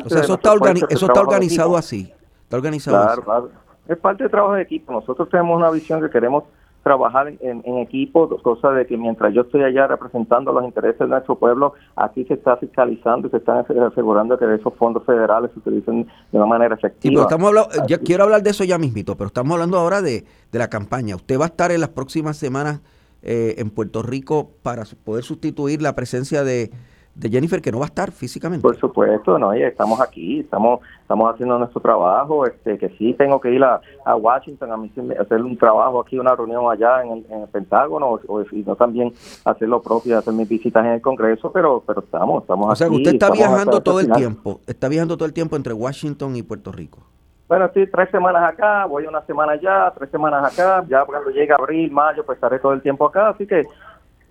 eso está organizado así. Está organizado claro, Es parte del trabajo de equipo. Nosotros tenemos una visión que queremos trabajar en, en equipo, cosa de que mientras yo estoy allá representando los intereses de nuestro pueblo, aquí se está fiscalizando y se están asegurando que esos fondos federales se utilicen de una manera efectiva. estamos hablando, ya quiero hablar de eso ya mismito, pero estamos hablando ahora de, de la campaña. Usted va a estar en las próximas semanas eh, en Puerto Rico para poder sustituir la presencia de de Jennifer que no va a estar físicamente. Por supuesto, no, estamos aquí, estamos estamos haciendo nuestro trabajo, este que sí tengo que ir a, Washington a hacer un trabajo aquí, una reunión allá en el, Pentágono, o, y no también hacer lo propio, hacer mis visitas en el Congreso, pero pero estamos, estamos O sea, usted está viajando todo el tiempo, está viajando todo el tiempo entre Washington y Puerto Rico. Bueno, estoy tres semanas acá, voy una semana allá, tres semanas acá, ya cuando llegue abril, mayo, pues estaré todo el tiempo acá, así que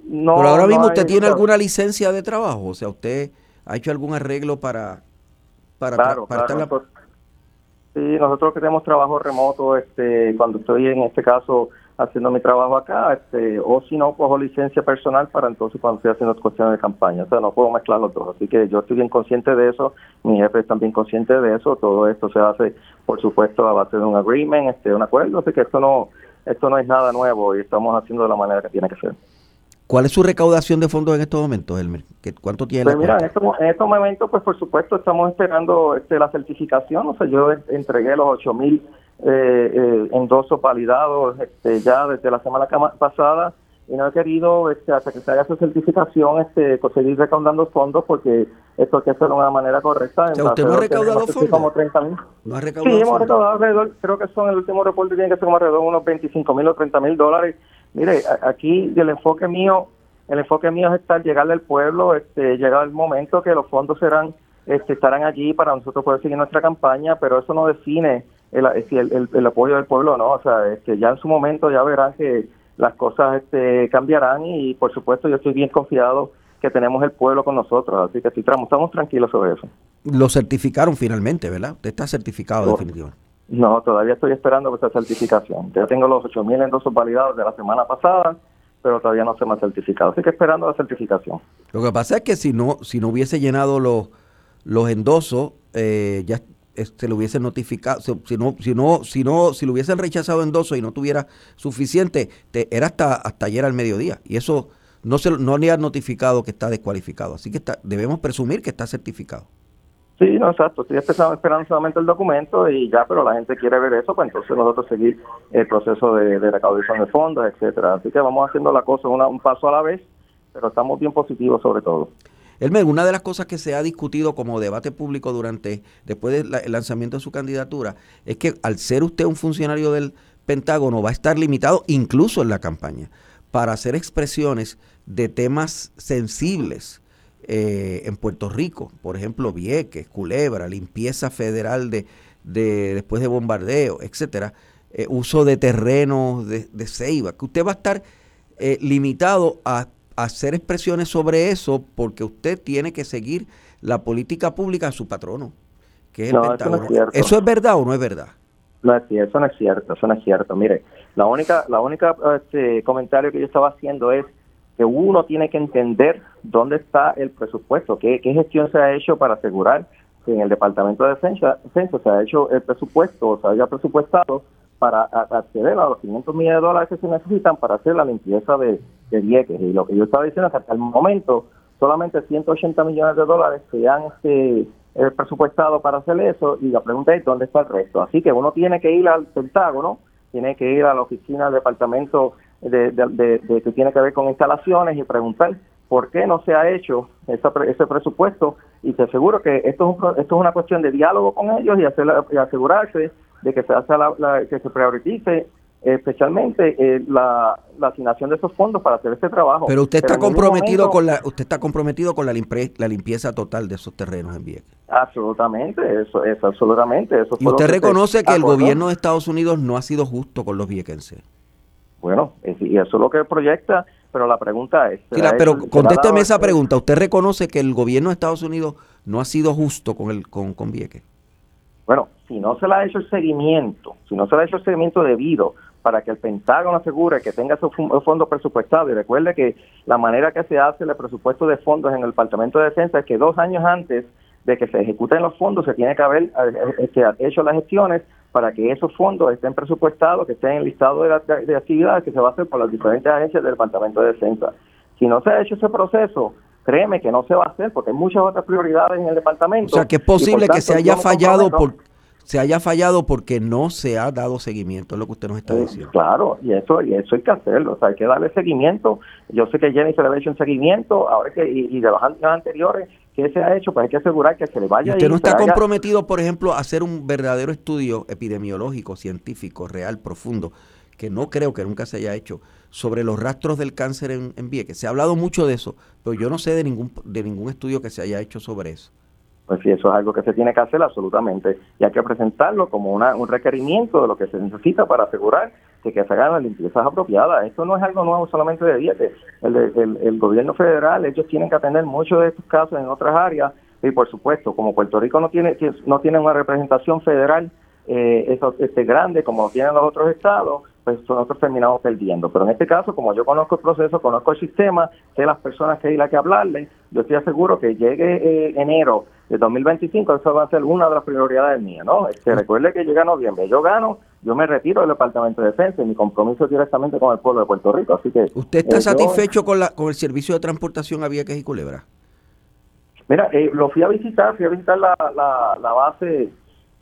no, Pero ahora mismo usted tiene alguna licencia de trabajo, o sea, usted ha hecho algún arreglo para para, claro, para nosotros, Sí, nosotros que tenemos trabajo remoto, este, cuando estoy en este caso haciendo mi trabajo acá, este, o si no, cojo licencia personal para entonces cuando estoy haciendo cuestiones de campaña. O sea, no puedo mezclar los dos. Así que yo estoy bien consciente de eso, mi jefe está bien consciente de eso. Todo esto se hace, por supuesto, a base de un agreement, este, un acuerdo. Así que esto no, esto no es nada nuevo y estamos haciendo de la manera que tiene que ser. ¿Cuál es su recaudación de fondos en estos momentos, Elmer? ¿Cuánto tiene? Pues mira, en estos, momentos, pues por supuesto, estamos esperando este, la certificación. O sea, yo entregué los 8 mil eh, eh, endosos validados este, ya desde la semana pasada y no he querido, este, hasta que se haga su certificación, este, conseguir recaudando fondos porque esto hay que hacerlo de una manera correcta. O sea, ¿Usted no ha recaudado fondos? Como 30 mil. ¿No ha recaudado sí, hemos recaudado alrededor, creo que son el último reporte, tiene que ser como alrededor de unos 25 mil o 30 mil dólares Mire, aquí el enfoque mío, el enfoque mío es estar llegarle al pueblo, este, llega el momento que los fondos serán, este, estarán allí para nosotros poder seguir nuestra campaña, pero eso no define el, el, el, apoyo del pueblo, no, o sea, este, ya en su momento ya verán que las cosas este, cambiarán y por supuesto yo estoy bien confiado que tenemos el pueblo con nosotros, así que estamos tranquilos sobre eso. Lo certificaron finalmente, ¿verdad? Usted está certificado definitivamente. No, todavía estoy esperando esa certificación. Ya tengo los 8.000 endosos validados de la semana pasada, pero todavía no se me ha certificado. Así que esperando la certificación. Lo que pasa es que si no si no hubiese llenado los, los endosos, eh, ya se lo hubiesen notificado. Si no, si no, si no, si lo hubiesen rechazado endoso y no tuviera suficiente, era hasta, hasta ayer al mediodía. Y eso no se no le han notificado que está descualificado. Así que está, debemos presumir que está certificado. Sí, no, exacto. Estoy esperando, esperando solamente el documento y ya, pero la gente quiere ver eso, pues entonces nosotros seguir el proceso de, de recaudación de fondos, etcétera. Así que vamos haciendo la cosa una- un paso a la vez, pero estamos bien positivos sobre todo. Elmer, una de las cosas que se ha discutido como debate público durante, después del lanzamiento de su candidatura, es que al ser usted un funcionario del Pentágono va a estar limitado, incluso en la campaña, para hacer expresiones de temas sensibles eh, en Puerto Rico, por ejemplo, Vieques, Culebra, limpieza federal de, de después de bombardeo, etcétera, eh, uso de terrenos de, de ceiba, que usted va a estar eh, limitado a, a hacer expresiones sobre eso porque usted tiene que seguir la política pública de su patrono, que es el No, eso no es cierto. ¿Eso es verdad o no es verdad? No es cierto, eso no es cierto, eso no es cierto. Mire, la única, la única este, comentario que yo estaba haciendo es que uno tiene que entender dónde está el presupuesto, qué, qué gestión se ha hecho para asegurar que en el Departamento de Defensa se ha hecho el presupuesto, o se haya presupuestado para acceder a los 500 millones de dólares que se necesitan para hacer la limpieza de, de. Y lo que yo estaba diciendo es que hasta el momento solamente 180 millones de dólares se han este, eh, presupuestado para hacer eso y la pregunta es dónde está el resto. Así que uno tiene que ir al Pentágono, tiene que ir a la oficina del departamento de, de- de- que tiene que ver con instalaciones y preguntar por qué no se ha hecho esa ese presupuesto y te aseguro que esto es, un esto es una cuestión de diálogo con ellos y, hacer y asegurarse de que se hace la- la- que se priorice especialmente eh, la, la asignación de esos fondos para hacer este trabajo. Pero usted está comprometido momento- con la usted está comprometido con la, limpie- la limpieza total de esos terrenos en Vieques. Absolutamente, eso es absolutamente. Eso Y usted reconoce que el gobierno de Estados Unidos no ha sido justo con los viequenses. Bueno, es- y eso es lo que proyecta, pero la pregunta es... Sí, ¿será la- pero contésteme esa pregunta. ¿Usted reconoce que el gobierno de Estados Unidos no ha sido justo con el con, con Vieques? Bueno, si no se le ha hecho el seguimiento, si no se le ha hecho el seguimiento debido para que el Pentágono asegure que tenga esos fun- fondos presupuestados, y recuerde que la manera que se hace el presupuesto de fondos en el Departamento de Defensa es que dos años antes de que se ejecuten los fondos se tiene que haber eh, este, hecho las gestiones para que esos fondos estén presupuestados, que estén en el listado de, la- de actividades que se va a hacer por las diferentes agencias del Departamento de Defensa. Si no se ha hecho ese proceso, créeme que no se va a hacer porque hay muchas otras prioridades en el O departamento. sea, que es posible que se haya fallado por se haya fallado porque no se ha dado seguimiento, es lo que usted nos está Eh, diciendo. Claro, y eso y eso hay que hacerlo, o sea, hay que darle seguimiento. Yo sé que Jennifer le ha hecho un seguimiento, ahora que y, y de los años anteriores que se ha hecho, pues hay que asegurar que se le ¿Y vaya usted y no se está haga- comprometido, por ejemplo, a hacer un verdadero estudio epidemiológico, científico, real, profundo, que no creo que nunca se haya hecho, sobre los rastros del cáncer en, en Vieques? Se ha hablado mucho de eso, pero yo no sé de ningún, de ningún estudio que se haya hecho sobre eso. Pues sí, eso es algo que se tiene que hacer absolutamente y hay que presentarlo como una, un requerimiento de lo que se necesita para asegurar que, que se hagan las limpiezas apropiadas. Esto no es algo nuevo solamente de Vieques. El, el, el gobierno federal, ellos tienen que atender muchos de estos casos en otras áreas y por supuesto, como Puerto Rico no tiene no tiene una representación federal eh, este grande como tienen los otros estados, pues nosotros terminamos perdiendo. Pero en este caso, como yo conozco el proceso, conozco el sistema, sé las personas que hay a que hablarle, yo estoy seguro que llegue eh, enero de 2025, eso va a ser una de las prioridades mías, ¿no? Este, recuerde que llega noviembre, yo gano, yo me retiro del Departamento de Defensa y mi compromiso es directamente con el pueblo de Puerto Rico, así que... ¿Usted está eh, yo- satisfecho con, la, con el servicio de transportación a Vieques y Culebra? Mira, eh, lo fui a visitar, fui a visitar la, la, la base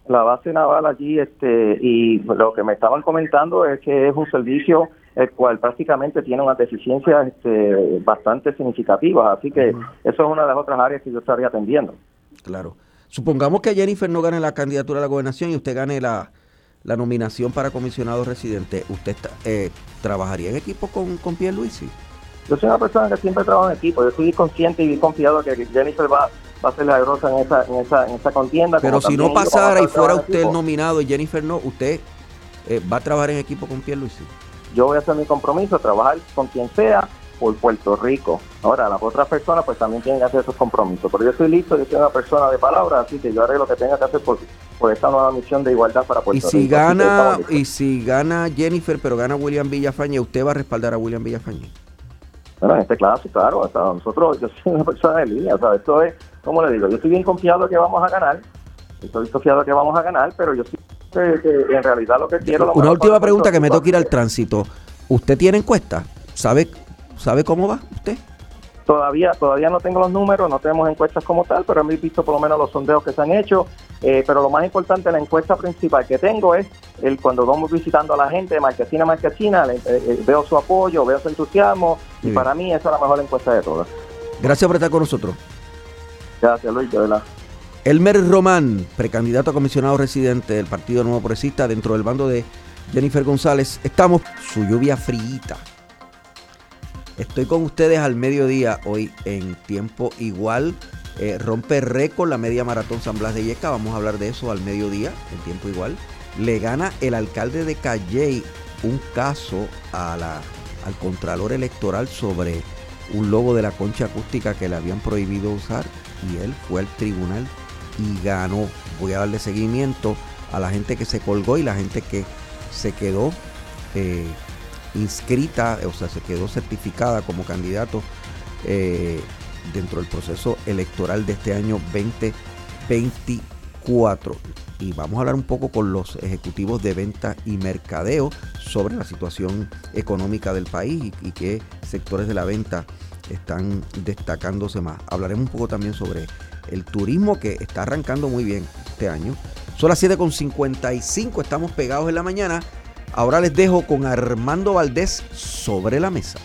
la base naval allí este y lo que me estaban comentando es que es un servicio el cual prácticamente tiene unas deficiencias este, bastante significativas, así que eso es una de las otras áreas que yo estaría atendiendo. Claro. Supongamos que Jennifer no gane la candidatura a la gobernación y usted gane la, la nominación para comisionado residente. ¿Usted eh, trabajaría en equipo con, con Pierluisi? Yo soy una persona que siempre trabaja en equipo, yo estoy consciente y confiado que Jennifer va, va a ser la grosa en esa, en esa, en esa contienda. Pero si no pasara y fuera usted el nominado y Jennifer no, ¿usted eh, va a trabajar en equipo con Pierluisi? yo voy a hacer mi compromiso, trabajar con quien sea por Puerto Rico. Ahora, las otras personas pues también tienen que hacer esos compromisos, pero yo estoy listo, yo soy una persona de palabra, así que yo haré lo que tenga que hacer por, por esta nueva misión de igualdad para Puerto Y si Rico. Gana y si gana Jennifer pero gana William Villafañe, ¿usted va a respaldar a William Villafañe? Bueno, en este caso, claro, o sea, nosotros, yo soy una persona de línea, o sea, esto es, como le digo, yo estoy bien confiado que vamos a ganar, estoy confiado que vamos a ganar, pero yo sí que, que en realidad lo que quiero... lo Una última pregunta que me toca ir al tránsito. ¿Usted tiene encuesta? ¿Sabe, ¿Sabe cómo va usted? Todavía, todavía no tengo los números, no tenemos encuestas como tal, pero hemos visto por lo menos los sondeos que se han hecho. Eh, pero lo más importante, la encuesta principal que tengo es el cuando vamos visitando a la gente de Marquesina a Marquesina, eh, eh, veo su apoyo, veo su entusiasmo, y para mí esa es la mejor encuesta de todas. Gracias por estar con nosotros. Gracias, Luis, de verdad. Elmer Román, precandidato a comisionado residente del Partido Nuevo Progresista dentro del bando de Jennifer González. Estamos, su lluvia fríita. Estoy con ustedes al mediodía hoy en tiempo igual. Eh, rompe récord la media maratón San Blas de Yeca. Vamos a hablar de eso al mediodía, en tiempo igual. Le gana el alcalde de Calley un caso al contralor electoral sobre un logo de la concha acústica que le habían prohibido usar y él fue al tribunal y ganó. Voy a darle seguimiento a la gente que se colgó y la gente que se quedó eh, inscrita, o sea, se quedó certificada como candidato eh, dentro del proceso electoral de este año 2024. Y vamos a hablar un poco con los ejecutivos de venta y mercadeo sobre la situación económica del país y, qué sectores de la venta están destacándose más. Hablaremos un poco también sobre el turismo que está arrancando muy bien este año. Son las 7.55, estamos pegados en la mañana. Ahora les dejo con Armando Valdés sobre la mesa.